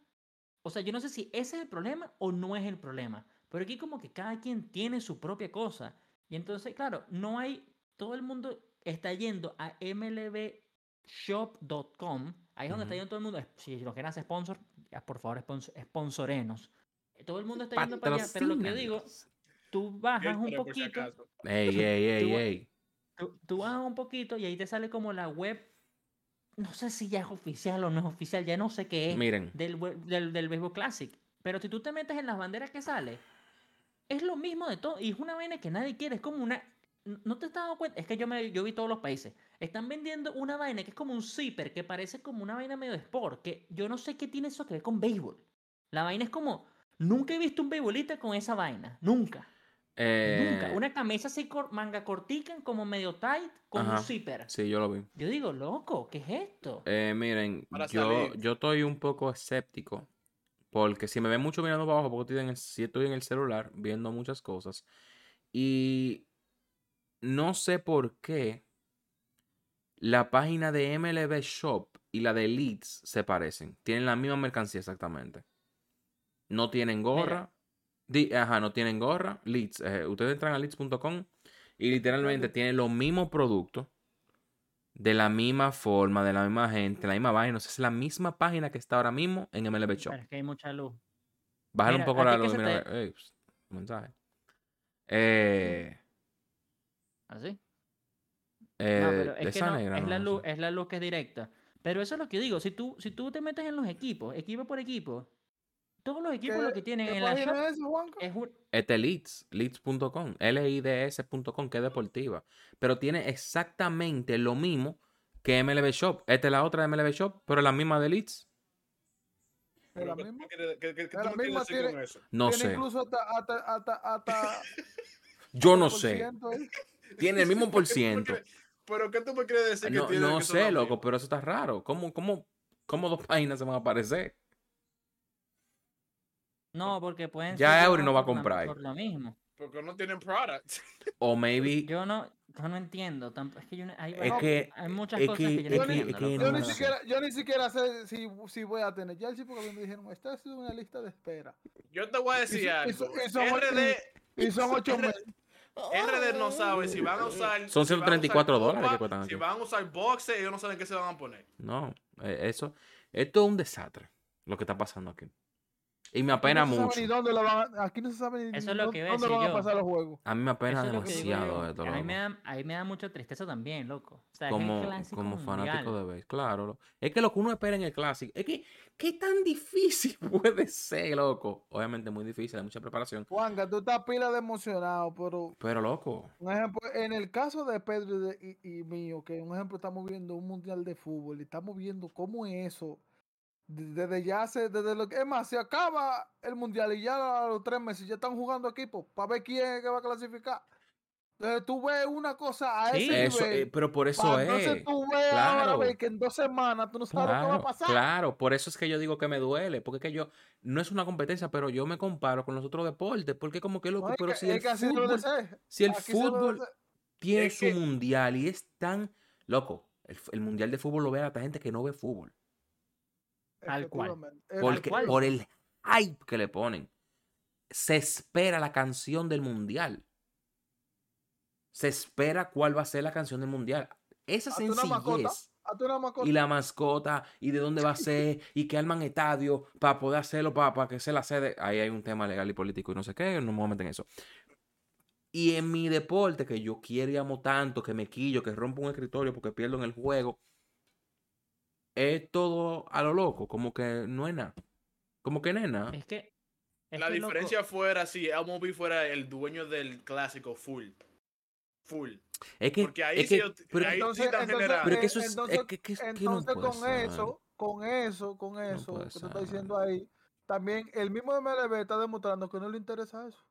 o sea, yo no sé si ese es el problema o no es el problema, pero aquí como que cada quien tiene su propia cosa. Y entonces, claro, no hay, todo el mundo está yendo a mlbshop.com, ahí es donde está yendo todo el mundo, si nos quieren hacer sponsor, ya, por favor, sponsor, sponsorenos. Todo el mundo está yendo para allá, pero lo que yo digo, tú bajas un poquito. Ey, ey, ey, Tú- ey. tú, tú bajas un poquito y ahí te sale como la web. No sé si ya es oficial o no es oficial, ya no sé qué es Miren, del, del, del Béisbol Classic. Pero si tú te metes en las banderas que sale, es lo mismo de todo. Y es una vaina que nadie quiere. Es como una. ¿No te has dado cuenta? Es que yo, me, yo vi todos los países. Están vendiendo una vaina que es como un zipper, que parece como una vaina medio de sport. Que yo no sé qué tiene eso que ver con béisbol. La vaina es como. Nunca he visto un beisbolista con esa vaina. Nunca. eh, Nunca. Una camisa así, cor- manga cortica, como medio tight, con Ajá. un zipper. sí, yo lo vi. Yo digo, loco, ¿qué es esto? Eh, miren, Para yo, salir. yo estoy un poco escéptico. Porque si me ven mucho mirando para abajo, porque estoy en el, sí estoy en el celular viendo muchas cosas. Y no sé por qué la página de MLB Shop y la de Leeds se parecen. Tienen la misma mercancía exactamente. No tienen gorra. Di- ajá, no tienen gorra. Leeds. eh, ustedes entran a leeds.com y literalmente tienen los mismos productos de la misma forma, de la misma gente, la misma vaina. O sea, es la misma página que está ahora mismo en MLB Shop. Pero es que hay mucha luz. Bajar un poco ¿a la luz. Mira, te- mensaje. Eh, ¿Así? eh, No, pero de es que esa no, negra, es, la luz, sé. es la luz que es directa. Pero eso es lo que digo. Si tú, si tú te metes en los equipos, equipo por equipo, todos los equipos lo que tienen ¿Qué en la shop es un- Este Leeds, Leeds.com, L-I-D-S.com, que es deportiva. Pero tiene exactamente lo mismo que MLB Shop. Esta es la otra de MLB Shop, pero la misma de Leeds. ¿Es la Pero ¿qué tú misma? qué- qué- la tiene- eso? No Tiene sé. incluso hasta, hasta, hasta, hasta Yo no sé. Tiene el mismo por ¿Qué tú me ciento. Pero ¿qué tú me quieres decir que No, tiene no que sé, loco, pero eso está raro. ¿Cómo, cómo, cómo dos páginas se van a aparecer? No, porque pueden Ya ser Eury no va a comprar. Por lo mismo. Porque no tienen products. O maybe. Yo no, yo no entiendo. Es que yo no- hay, Es que- hay muchas es cosas que- que, yo no que- entiendo. que Yo ni, siquiera, yo ni siquiera sé si, si voy a tener jersey porque me dijeron, esta es una lista de espera. Yo te voy a decir Y so- y algo. y son RD, Y son ocho meses. RD no sabe si van a usar. Son si van a usar 134 dólares que cuestan aquí. Si van a usar boxe, ellos no saben qué se van a poner. No, eh, eso. Esto es un desastre lo que está pasando aquí. Y me apena no mucho. ni dónde lo van a- aquí no se sabe ni Eso es lo que dónde van a pasar los juegos. A mí me apena es demasiado esto, A mí, loco. me da, a mí me da mucha tristeza también, loco. O sea, es el Como, clásico como fanático mundial. de base, claro. lo- Es que lo que uno espera en el clásico. Es que, ¿qué tan difícil puede ser, loco? Obviamente muy difícil, hay mucha preparación. Juanca, tú estás pila de emocionado, pero Pero, loco, un ejemplo, en el caso de Pedro y, de- y- y mío, que un ejemplo estamos viendo un mundial de fútbol y estamos viendo cómo es eso, desde ya hace, desde lo que, es más, se acaba el mundial y ya a los tres meses ya están jugando equipos para ver quién es que va a clasificar. Entonces tú ves una cosa a Sí. ese eso, nivel. eh, pero por eso es. entonces tú ves ahora claro. ves que en dos semanas tú no sabes lo que va a Claro, pasar. claro, por eso es que yo digo que me duele, porque es que yo, no es una competencia, pero yo me comparo con los otros deportes, porque como que No, loco, es pero que- si el fútbol, si el Aquí fútbol tiene Es su que- mundial y es tan loco, el, el mundial de fútbol lo ve a la gente que no ve fútbol, Tal cual. Por el hype que le ponen, se espera la canción del mundial, se espera cuál va a ser la canción del mundial, esa sencillez. Y la mascota y de dónde va a ser y que arman estadio para poder hacerlo para, que sea la sede. Ahí hay un tema legal y político y no sé qué, no me voy a meter en eso. Y en mi deporte, que yo quiero y amo tanto, que me quillo, que rompo un escritorio porque pierdo en el juego, es todo a lo loco, como que no es nada. Como que no es que. es La que, loco, diferencia fuera si MLB fuera el dueño del clásico full. Full. Es que, Porque ahí es sí, que- yo- pero, ahí sí Entonces- están entonces, generando. pero es que eso es, es entonces- que, que- que no Entonces, con ser. eso, con eso, con eso puede que tú ser. estás diciendo ahí, también el mismo MLB está demostrando que no le interesa eso.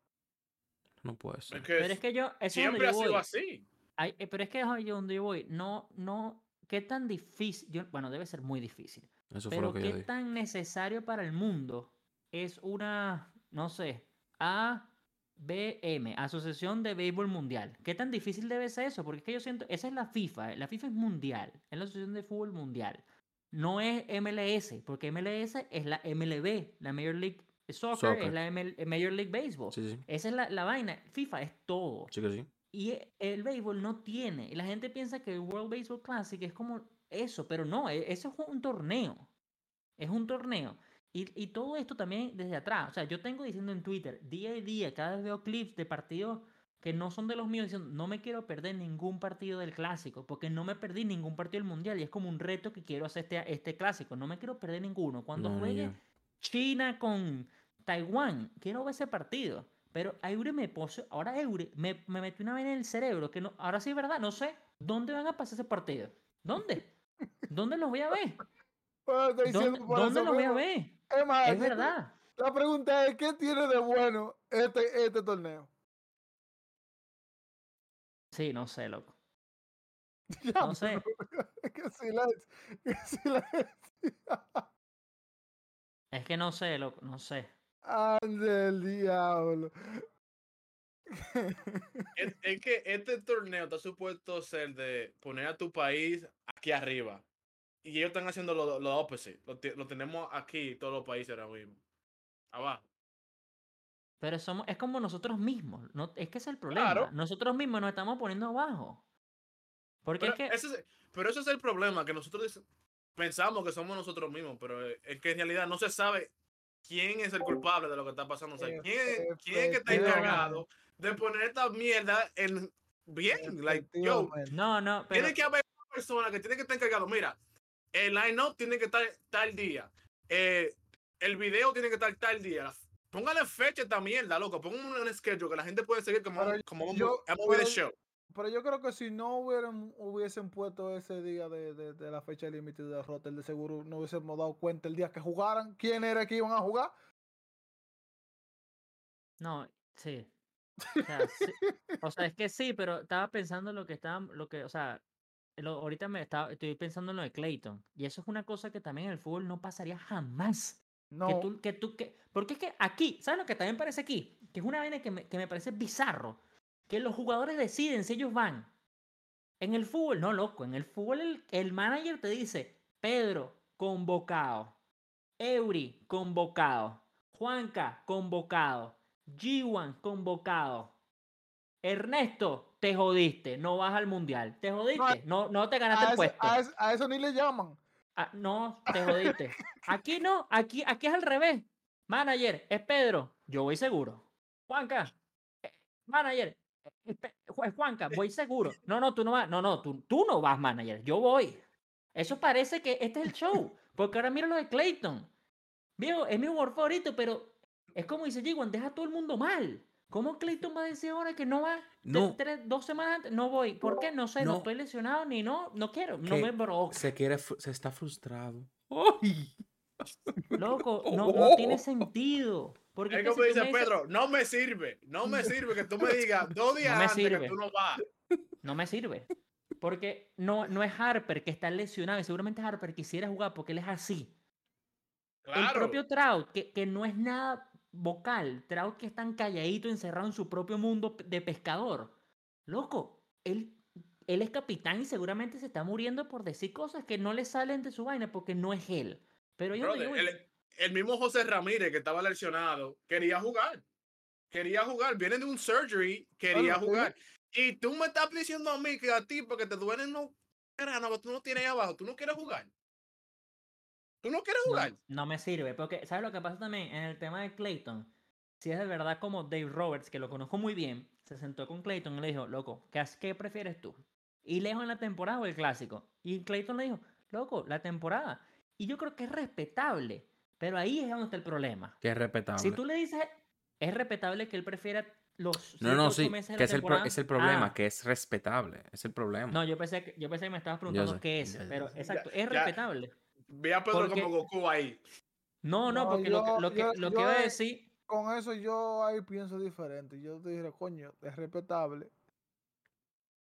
No puede ser. Es que Pero es que yo. Eso siempre yo ha sido voy. así. Ay, eh, pero es que es ahí donde yo voy. No, no. ¿Qué tan difícil? yo- bueno, debe ser muy difícil. Eso fue lo Pero que ¿qué tan necesario para el mundo es una, no sé, ABM, Asociación de Béisbol Mundial? ¿Qué tan difícil debe ser eso? Porque es que yo siento, esa es la FIFA, la FIFA es mundial, es la Asociación de Fútbol Mundial. No es MLS, porque MLS es la MLB, la Major League Soccer, Soccer. es la ML Major League Baseball. Sí, sí, Esa es la, la vaina. FIFA es todo. sí que sí. Y e- el béisbol no tiene. Y la gente piensa que el World Baseball Classic es como eso, pero no, e- eso es un torneo. Es un torneo. Y, y todo esto también desde atrás. O sea, yo tengo diciendo en Twitter, día a día, cada vez veo clips de partidos que no son de los míos, diciendo, no me quiero perder ningún partido del clásico, porque no me perdí ningún partido del mundial. Y es como un reto que quiero hacer este, este clásico. No me quiero perder ninguno. Cuando No, juegue. China con Taiwán. Quiero ver ese partido. Pero a Eure me puso, ahora Eure me, me metió una vez en el cerebro que no, ahora sí es verdad, no sé dónde van a pasar ese partido. ¿Dónde? ¿Dónde los voy a ver? ¿Dónde, dónde los voy a ver? Es más, Es verdad. La pregunta es, ¿qué tiene de bueno este, este torneo? Sí, no sé, loco. Ya, No sé. Qué silencio. Qué silencio. Es que no sé, loco, no sé. Ande el diablo. Es, es que este torneo está supuesto ser de poner a tu país aquí arriba. Y ellos están haciendo lo, lo opposite. Lo, lo tenemos aquí, todos los países ahora mismo. Abajo. Pero somos, es como nosotros mismos. No, es que es el problema. Claro. Nosotros mismos nos estamos poniendo abajo. Porque Pero, es que... ese es, pero ese es el problema, que nosotros pensamos que somos nosotros mismos, pero es que en realidad no se sabe quién es el culpable de lo que está pasando. O sea, quién, es- quién es que está encargado de poner esta mierda en bien. Like, yo. No, no, pero... tiene que haber una persona que tiene que estar encargado. Mira, el line-up tiene que estar tal día. eh, el video tiene que estar tal día. Póngale fecha a esta mierda, loco. Póngale un schedule que la gente puede seguir como, como yo- un movie de pero- show. Pero yo creo que si no hubieran, hubiesen puesto ese día de, de- de la fecha límite de derrota, de seguro no hubiésemos dado cuenta el día que jugaran quién era que iban a jugar. No, sí. O sea, sí. O sea, es que sí, pero estaba pensando en lo que estaba, lo que, o sea, lo- ahorita me estaba, estoy pensando en lo de Clayton. Y eso es una cosa que también en el fútbol no pasaría jamás. No, Que tú, que tú, que, porque es que aquí, ¿sabes lo que también parece aquí? Que es una vaina que me, que me parece bizarro. Que los jugadores deciden si ellos van. En el fútbol, no, loco. En el fútbol el, el manager te dice, Pedro, convocado. Eury, convocado. Juanca, convocado. G1, convocado. Ernesto, te jodiste. No vas al mundial. Te jodiste. No, no te ganaste a, el ese- puesto. a eso ni le llaman. Ah, no, te jodiste. Aquí no, aquí, aquí es al revés. Manager, es Pedro, yo voy seguro. Juanca, eh, manager, Juanca, voy seguro. No, no, tú no vas, no, no, tú, tú no vas, manager, yo voy. Eso parece que este es el show, porque ahora mira lo de Clayton. Viejo, es mi jugador favorito, pero es como dice Jiwan, deja a todo el mundo mal. ¿Cómo Clayton va a decir ahora que no va? No. tres- dos semanas antes, no voy. ¿Por qué? No sé, no, No. estoy lesionado ni no, no quiero, no me provoca. Se quiere, se está frustrado. ¡Ay! Loco, no, no tiene sentido. Porque Es como si tú dice dices- Pedro, no me sirve, no me sirve que tú me digas dos días No me antes sirve. que tú no vas. no me sirve. Porque no, no es Harper que está lesionado y seguramente Harper quisiera jugar porque él es así. El propio Trout, que, que no es nada vocal, Trout que es tan calladito, encerrado en su propio mundo de pescador. Loco, él, él es capitán y seguramente se está muriendo por decir cosas que no le salen de su vaina porque no es él. Pero yo Brother, digo, el, el mismo José Ramírez que estaba lesionado quería jugar. Quería jugar. Viene de un surgery, quería Bueno, jugar. Y tú me estás diciendo a mí que a ti, porque te duelen los granos, tú no tienes ahí abajo, tú no quieres jugar. Tú no quieres jugar. no me sirve. Porque, ¿sabes lo que pasa también en el tema de Clayton? Si es de verdad como Dave Roberts, que lo conozco muy bien, se sentó con Clayton y le dijo, loco, ¿qué, qué prefieres tú? ¿Y lejos en la temporada o el clásico? Y Clayton le dijo, loco, la temporada. Y yo creo que es respetable. Pero ahí es donde está el problema. Que es respetable. Si tú le dices, es respetable que él prefiera los No, no, sí. meses de Que es el, pro- es el problema, Ah, que es respetable. Es el problema. No, yo pensé, que, yo pensé que me estabas preguntando qué es. pero ya. exacto, es respetable. Ve a Pedro Porque- como Goku ahí. No, no, No, porque lo, yo- que, lo, que, yo- lo que yo iba a decir... Con eso yo ahí pienso diferente. Yo te diré, coño, es respetable.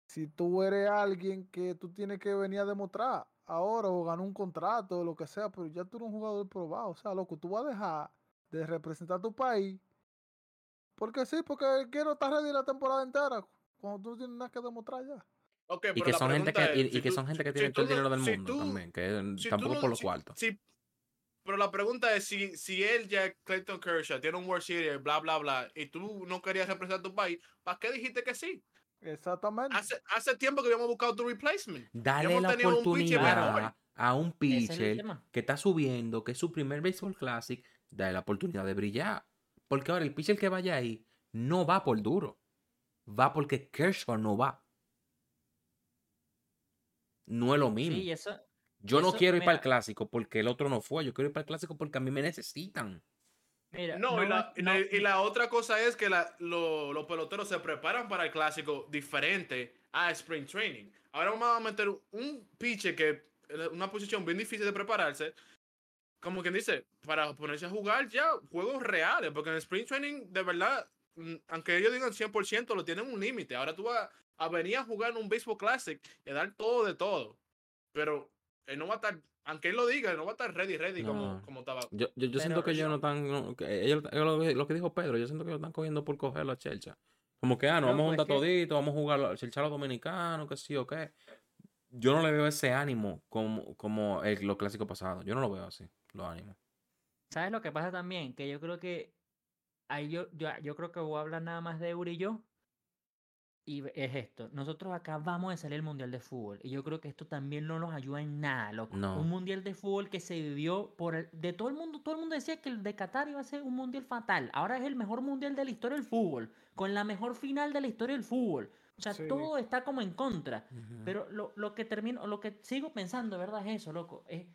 Si tú eres alguien que tú tienes que venir a demostrar ahora o ganar un contrato o lo que sea, pero ya tú eres un jugador probado. O sea, loco, tú vas a dejar de representar a tu país. Porque sí, porque quiero estar ready la temporada entera. Cuando tú no tienes nada que demostrar ya. Y que la son gente que, y, que tú- son gente que si tiene todo el dinero del si mundo tú- también. Que si tú tampoco no- por los si- cuartos. si- pero la pregunta es si, si él, ya Clayton Kershaw, tiene un World Series, bla, bla, bla, y tú no querías representar tu país, ¿para qué dijiste que sí? Exactamente. Hace, hace tiempo que habíamos buscado tu replacement. Dale la un oportunidad a un es pitcher que está subiendo, que es su primer Baseball Classic, dale la oportunidad de brillar. Porque ahora el pitcher que vaya ahí no va por duro. Va porque Kershaw no va. No es lo mismo. Sí, y eso, yo no quiero ir para el clásico porque el otro no fue. Yo quiero ir para el clásico porque a mí me necesitan. Mira, No, y, la, y no- la- y la otra cosa es que la- lo- los peloteros se preparan para el clásico diferente a Spring Training. Ahora vamos a meter un pitcher que es una posición bien difícil de prepararse, como quien dice, para ponerse a jugar ya juegos reales, porque en el Spring Training, de verdad, mm, aunque ellos digan 100%, lo tienen un límite. Ahora tú vas a venir a jugar en un Baseball Classic y a dar todo de todo. Pero él no va a estar, aunque él lo diga, él no va a estar ready, ready como, No. como estaba. Yo, yo, siento que ellos no están. no, que ellos- ellos lo, lo que dijo Pedro, yo siento que ellos están cogiendo por coger la chelcha. Como que, ah, no, vamos a Loco, juntar que- todito, vamos a jugar a chelcha a los dominicanos, que sí o qué. Yo no le veo ese ánimo como, como el, los clásicos pasados. Yo no lo veo así, los ánimos. ¿Sabes lo que pasa también? Que yo creo que ahí yo, yo, yo creo que voy a hablar nada más de Euro y yo. Y es esto. Nosotros acá vamos a salir el Mundial de Fútbol. Y yo creo que esto también no nos ayuda en nada, loco. No. Un Mundial de Fútbol que se vivió por el- de todo el mundo. Todo el mundo decía que el de Qatar iba a ser un Mundial fatal. Ahora es el mejor Mundial de la historia del fútbol. Con la mejor final de la historia del fútbol. O sea, Sí. todo está como en contra. Pero lo, lo que termino, lo que sigo pensando, verdad, es eso, loco. Es,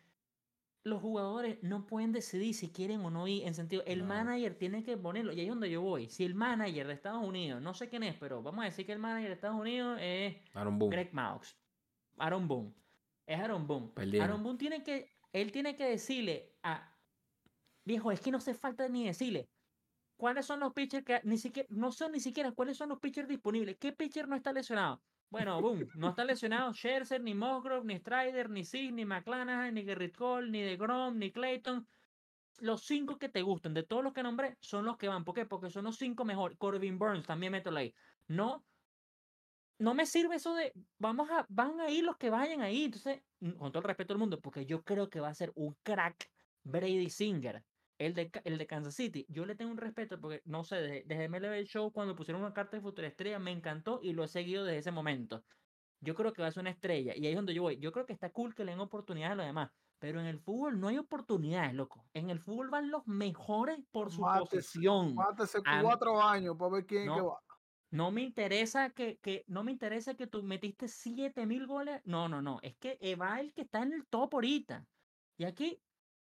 los jugadores no pueden decidir si quieren o no ir. En sentido, el No. manager tiene que ponerlo. Y ahí es donde yo voy. Si el manager de Estados Unidos, no sé quién es, pero vamos a decir que el manager de Estados Unidos es Aaron Boone. Greg Maux. Aaron Boone. Es Aaron Boone. Perdieron. Aaron Boone tiene que, él tiene que decirle a, viejo, es que no hace falta ni decirle cuáles son los pitchers que ni siquiera, no son ni siquiera cuáles son los pitchers disponibles. ¿Qué pitcher no está lesionado? Bueno, boom, no está lesionado Scherzer, ni Musgrove, ni Strider, ni Sig, ni McClanahan, ni Gerrit Cole, ni DeGrom, ni Clayton. Los cinco que te gustan, de todos los que nombré, son los que van. ¿Por qué? Porque son los cinco mejores. Corbin Burns, también mételo ahí. No, no me sirve eso de vamos a, van a ir los que vayan ahí. Entonces, con todo el respeto del mundo, porque yo creo que va a ser un crack Brady Singer, el de, el de Kansas City. Yo le tengo un respeto porque, no sé, desde, desde MLB Show, cuando pusieron una carta de futura estrella, me encantó y lo he seguido desde ese momento. Yo creo que va a ser una estrella. Y ahí es donde yo voy. Yo creo que está cool que le den oportunidades a los demás. Pero en el fútbol no hay oportunidades, loco. En el fútbol van los mejores por su Mátese, posición. Mátese A mí- cuatro años para ver quién es que No. va. No me interesa que, que no me interesa que tú metiste 7000 goles. No, no, no. Es que eh, va el que está en el top ahorita. Y aquí,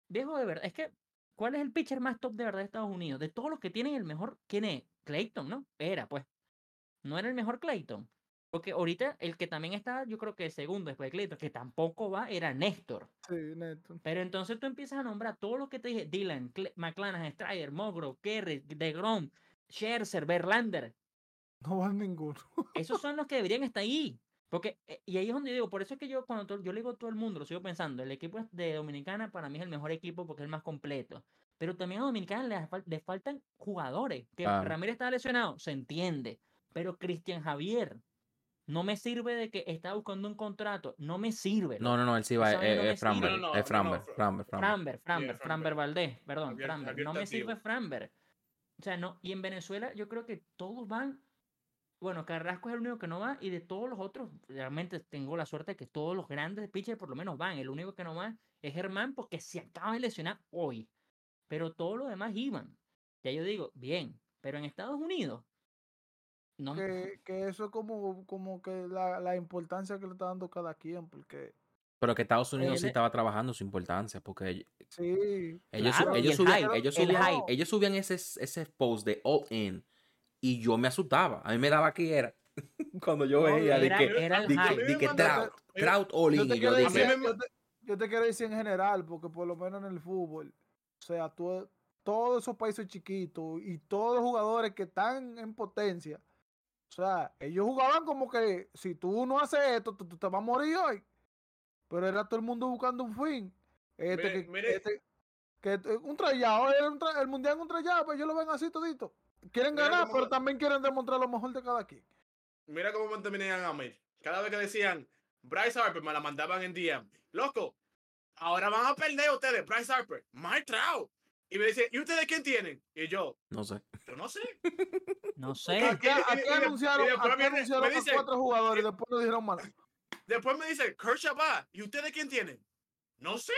viejo de verdad, es que, ¿cuál es el pitcher más top de verdad de Estados Unidos? De todos los que tienen el mejor, ¿quién es? Clayton, ¿no? Era, pues. No era el mejor Clayton. Porque ahorita el que también está, yo creo que segundo después de Clayton, que tampoco va, era Néstor. Sí, neto. Pero entonces tú empiezas a nombrar todo lo que te dije: Dylan, Cle- McClanahan, Strider, Mogro, Kerry, DeGrom, Scherzer, Verlander. No van ninguno. Esos son los que deberían estar ahí. Porque, eh, y ahí es donde digo, por eso es que yo cuando to- yo le digo a todo el mundo, lo sigo pensando, el equipo de Dominicana para mí es el mejor equipo porque es el más completo. Pero también a Dominicana le, fal- le faltan jugadores. Que Claro. Ramírez está lesionado, se entiende. Pero Cristian Javier no me sirve de que está buscando un contrato. No me sirve. No, no, no, él sí va. Esa vaina Es Framber. Es Framber. Framber. Framber. Framber, Framber, Framber. Framber Valdés, perdón, Framber. No me sirve. Framber. O sea, no, y en Venezuela yo creo que todos van. Bueno, Carrasco es el único que no va, y de todos los otros, realmente tengo la suerte de que todos los grandes pitchers por lo menos van. El único que no va es Germán porque se acaba de lesionar hoy. Pero todos los demás iban. Ya yo digo, bien, pero en Estados Unidos. No, Que, que eso es como, como que la, la importancia que le está dando cada quien, porque Pero que Estados Unidos sí estaba trabajando su importancia, porque sí. ellos, Claro, y ellos, el subían, hype, ellos, el subían, hype. ellos subían ese, ese post de all in y yo me asustaba. A mí me daba que era cuando yo No, veía de era- que, era el de que, hype. de que A mí me manda- Trout, Trout all Yo in. yo te, yo te quiero decir en general, porque por lo menos en el fútbol, o sea, tú- todos esos países chiquitos y todos los jugadores que están en potencia, o sea, ellos jugaban como que si tú no haces esto, tú, tú te vas a morir hoy. Pero era todo el mundo buscando un fin. Este, Mire- que, mire. este- que este- un trayado, era un tra- el mundial es un trayado, pues ellos lo ven así todito. Quieren Mira ganar, cómo pero también quieren demostrar lo mejor de cada quien. Mira cómo me terminan a mí. Cada vez que decían Bryce Harper, me la mandaban en DM. Loco, ahora van a perder ustedes. Bryce Harper, Mike Trout. Y me dicen, ¿y ustedes quién tienen? Y yo, no sé. yo no sé. no sé. Aquí, anunciaron, y después aquí anunciaron me a dice- cuatro jugadores y después no dijeron nada. Después me dice, Kershaw va. ¿Y ustedes quién tienen? No sé.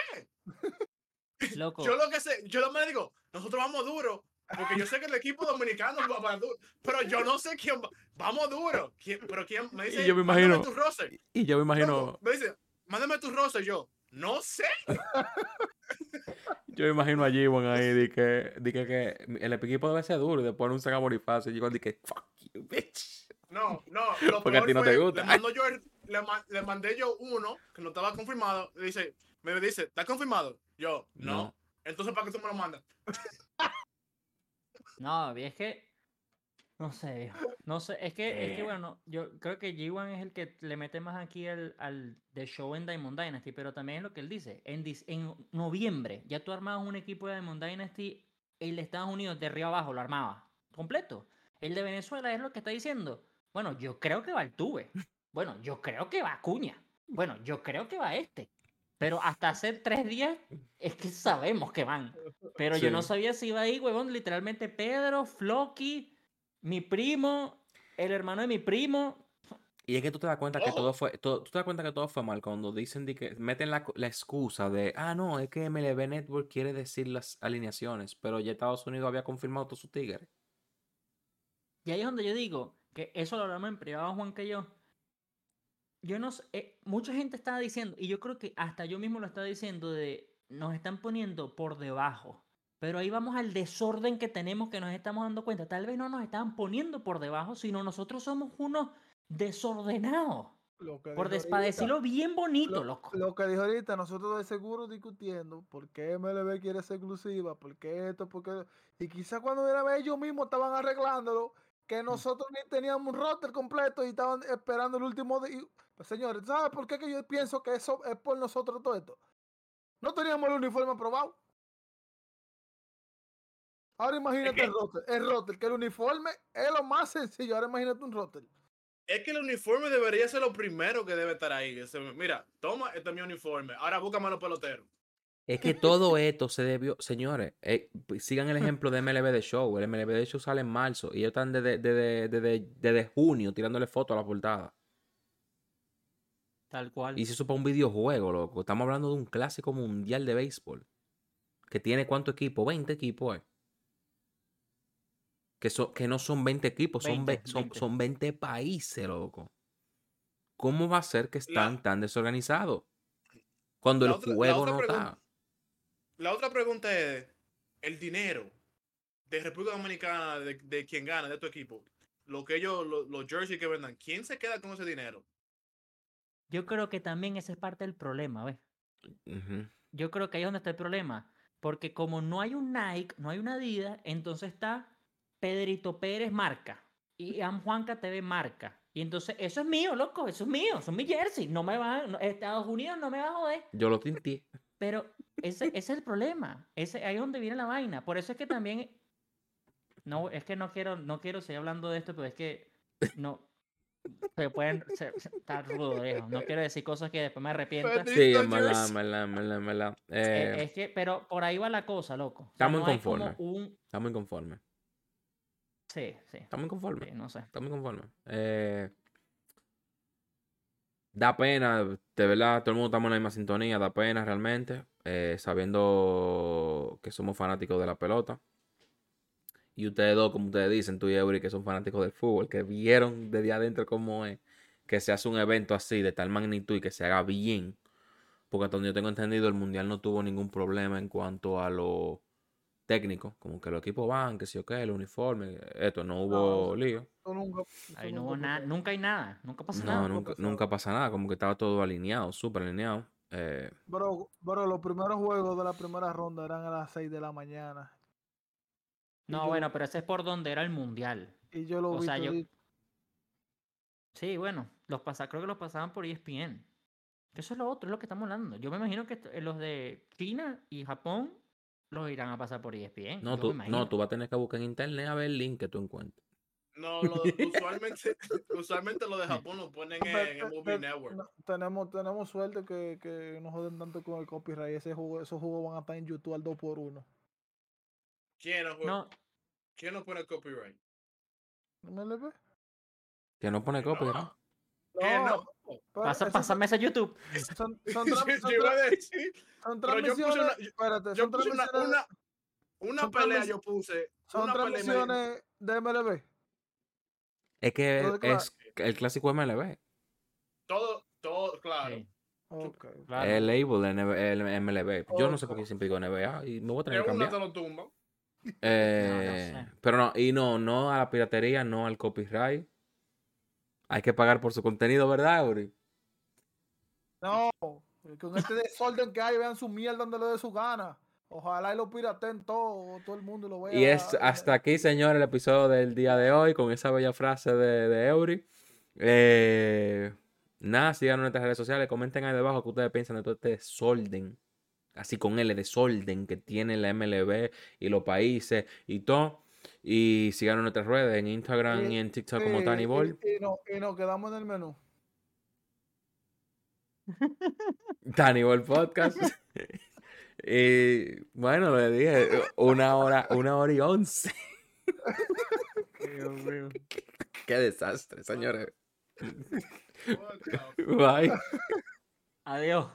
Loco. Yo lo que sé, yo lo me digo, nosotros vamos duro. Porque yo sé que el equipo dominicano va duro. Pero yo no sé quién va. Vamos duro. ¿Quién- pero quién me dice, yo me "Mándame imagino- tu roster. Y yo me imagino, me dice, mándame tu roster. Yo, no sé. yo me imagino a G1 ahí de que, de que, que el equipo debe ser duro y después anuncian a Bonifacio y yo de que fuck you, bitch. No, no. Lo Porque a ti no te gusta. Le, mando yo el- le, le mandé yo uno que no estaba confirmado. Le dice, me dice, ¿está confirmado? Yo, no. No. Entonces, ¿para qué tú me lo mandas? No, es que. No sé, No sé, es que, es que Eh. bueno, yo creo que G1 es el que le mete más aquí al, al The Show en Diamond Dynasty, pero también es lo que él dice. En, en noviembre, ya tú armabas un equipo de Diamond Dynasty, el de Estados Unidos de arriba abajo lo armaba completo. El de Venezuela es lo que está diciendo. Bueno, yo creo que va el Tuve. Bueno, yo creo que va Acuña. Bueno, yo creo que va este. Pero hasta hace tres días es que sabemos que van. Pero yo no sabía si iba ahí, huevón. Literalmente Pedro, Floki, mi primo, el hermano de mi primo. Y es que tú te das cuenta que todo fue, todo- tú te das cuenta que todo fue mal cuando dicen de que meten la, la excusa de, ah, no, es que MLB Network quiere decir las alineaciones, pero ya Estados Unidos había confirmado todos sus tigres. Y ahí es donde yo digo que eso lo hablamos en privado, Juan, que yo. Yo no sé, eh, mucha gente estaba diciendo, y yo creo que hasta yo mismo lo estaba diciendo, de nos están poniendo por debajo. Pero ahí vamos al desorden que tenemos que nos estamos dando cuenta. Tal vez no nos estaban poniendo por debajo, sino nosotros somos unos desordenados. Lo que Por dijo des- para ahorita, decirlo bien bonito, lo, loco. lo que dijo ahorita, nosotros de seguro discutiendo por qué MLB quiere ser exclusiva, por qué esto, por qué... Y quizás cuando vez ellos mismos estaban arreglándolo. Que nosotros ni teníamos un roster completo y estaban esperando el último día. Pues señores, ¿sabes por qué que yo pienso que eso es por nosotros todo esto? No teníamos el uniforme aprobado. Ahora imagínate que- el roster, el roster, que el uniforme es lo más sencillo. Ahora imagínate un roster. Es que el uniforme debería ser lo primero que debe estar ahí. Mira, toma, este es mi uniforme. Ahora búscame los peloteros. Es que todo esto se debió, señores, eh, sigan el ejemplo de MLB de Show. El MLB de Show sale en marzo y ellos están desde, desde, desde- desde junio tirándole fotos a la portada. Tal cual. Y si eso para un videojuego, loco. Estamos hablando de un clásico mundial de béisbol. Que tiene cuánto equipo? 20 equipos, eh. Que, so- que no son 20 equipos, son, 20, ve- son, 20. son 20 países, loco. ¿Cómo va a ser que están La- tan desorganizados? Cuando La el otra- juego no pregunta- está. La otra pregunta es, el dinero de República Dominicana, de, de quien gana, de tu equipo, lo que ellos, lo- los jerseys que vendan, ¿quién se queda con ese dinero? Yo creo que también ese es parte del problema, ¿ves? Yo creo que ahí es donde está el problema. Porque como no hay un Nike, no hay una Adidas, entonces está Pedrito Pérez marca. Y Am Juanca TV marca. Y entonces, eso es mío, loco, eso es mío, son mis jerseys. No me van, no- Estados Unidos no me va a joder. Yo lo tinté. Pero ese, ese es el problema. Ese, ahí es donde viene la vaina. Por eso es que también. No, es que no quiero, no quiero seguir hablando de esto, pero es que no. Se pueden. Se, se- está rudo, viejo. No quiero decir cosas que después me arrepienta. Pero- Sí, en verdad, en verdad. Eh, Eh, es que, pero por ahí va la cosa, loco. O sea, Estamos no inconformes. un. Estamos inconformes. Sí, sí. Estamos inconformes. sí, no sé. Estamos inconformes. Eh, da pena, de verdad, todo el mundo estamos en la misma sintonía, da pena realmente, eh, sabiendo que somos fanáticos de la pelota. Y ustedes dos, como ustedes dicen, tú y Eury, que son fanáticos del fútbol, que vieron desde adentro cómo es que se hace un evento así, de tal magnitud y que se haga bien. Porque hasta donde yo tengo entendido, el Mundial no tuvo ningún problema en cuanto a lo técnico, como que los equipos van, que sí o qué, el uniforme, esto, no hubo No, lío. Eso nunca- eso Ahí no hubo nada, nunca hay nada, nunca pasa No, nada. nunca, nunca pasa nada, como que estaba todo alineado, súper alineado. Eh, Bro, bro, los primeros juegos de la primera ronda eran a las 6 de la mañana. No, yo- bueno, pero ese es por donde era el mundial. Y yo lo O vi sea, yo-. Sí, bueno, los pasa, creo que los pasaban por ESPN. Que Eso es lo otro, es lo que estamos hablando. Yo me imagino que eh, los de China y Japón los irán a pasar por ESPN. no, tú, no, tú vas a tener que buscar en internet a ver el link que tú encuentres. No, lo- usualmente, usualmente lo de Japón lo ponen en, pe- Movie Network. no, tenemos, tenemos suerte que, que no joden tanto con el copyright. Ese juego, esos juegos van a estar en YouTube al 2x1. ¿Quién no, No, ¿Quién no pone copyright? ¿MLB? Que no pone copia, ¿no? ¿Qué no? Pasa, pásame ese YouTube. Son, son, Yo, tran- son yo iba a tran- decir, son pero yo puse transmisiones. una- yo- espérate, yo puse una, una, una son pelea, yo puse. son transmisiones de MLB. Es que es el clásico MLB. Todo, todo, claro. Sí, claro. El label el MLB. Yo no sé por qué siempre digo NBA y me voy a tener En que cambiar. te lo tumban. Eh, sé. Pero no, y no, no a la piratería, no al copyright. Hay que pagar por su contenido, ¿verdad, Uri? No, con este desorden que hay, vean su mierda donde le dé su gana. Ojalá y lo piraten todo, todo el mundo lo vea. Y es hasta aquí, señor, el episodio del día de hoy con esa bella frase de, de Eury. Eh, nada, sigan nuestras redes sociales, comenten ahí debajo qué ustedes piensan de todo este desorden, así con L, desorden que tiene la MLB y los países y todo. Y sigan en nuestras redes, en Instagram y, en TikTok como Tiny Ball. Y, y no, y nos quedamos en el menú. Ball Podcast. y bueno, le dije, una hora, una hora y once. Dios mío. Qué desastre, señores. Bye. Adiós.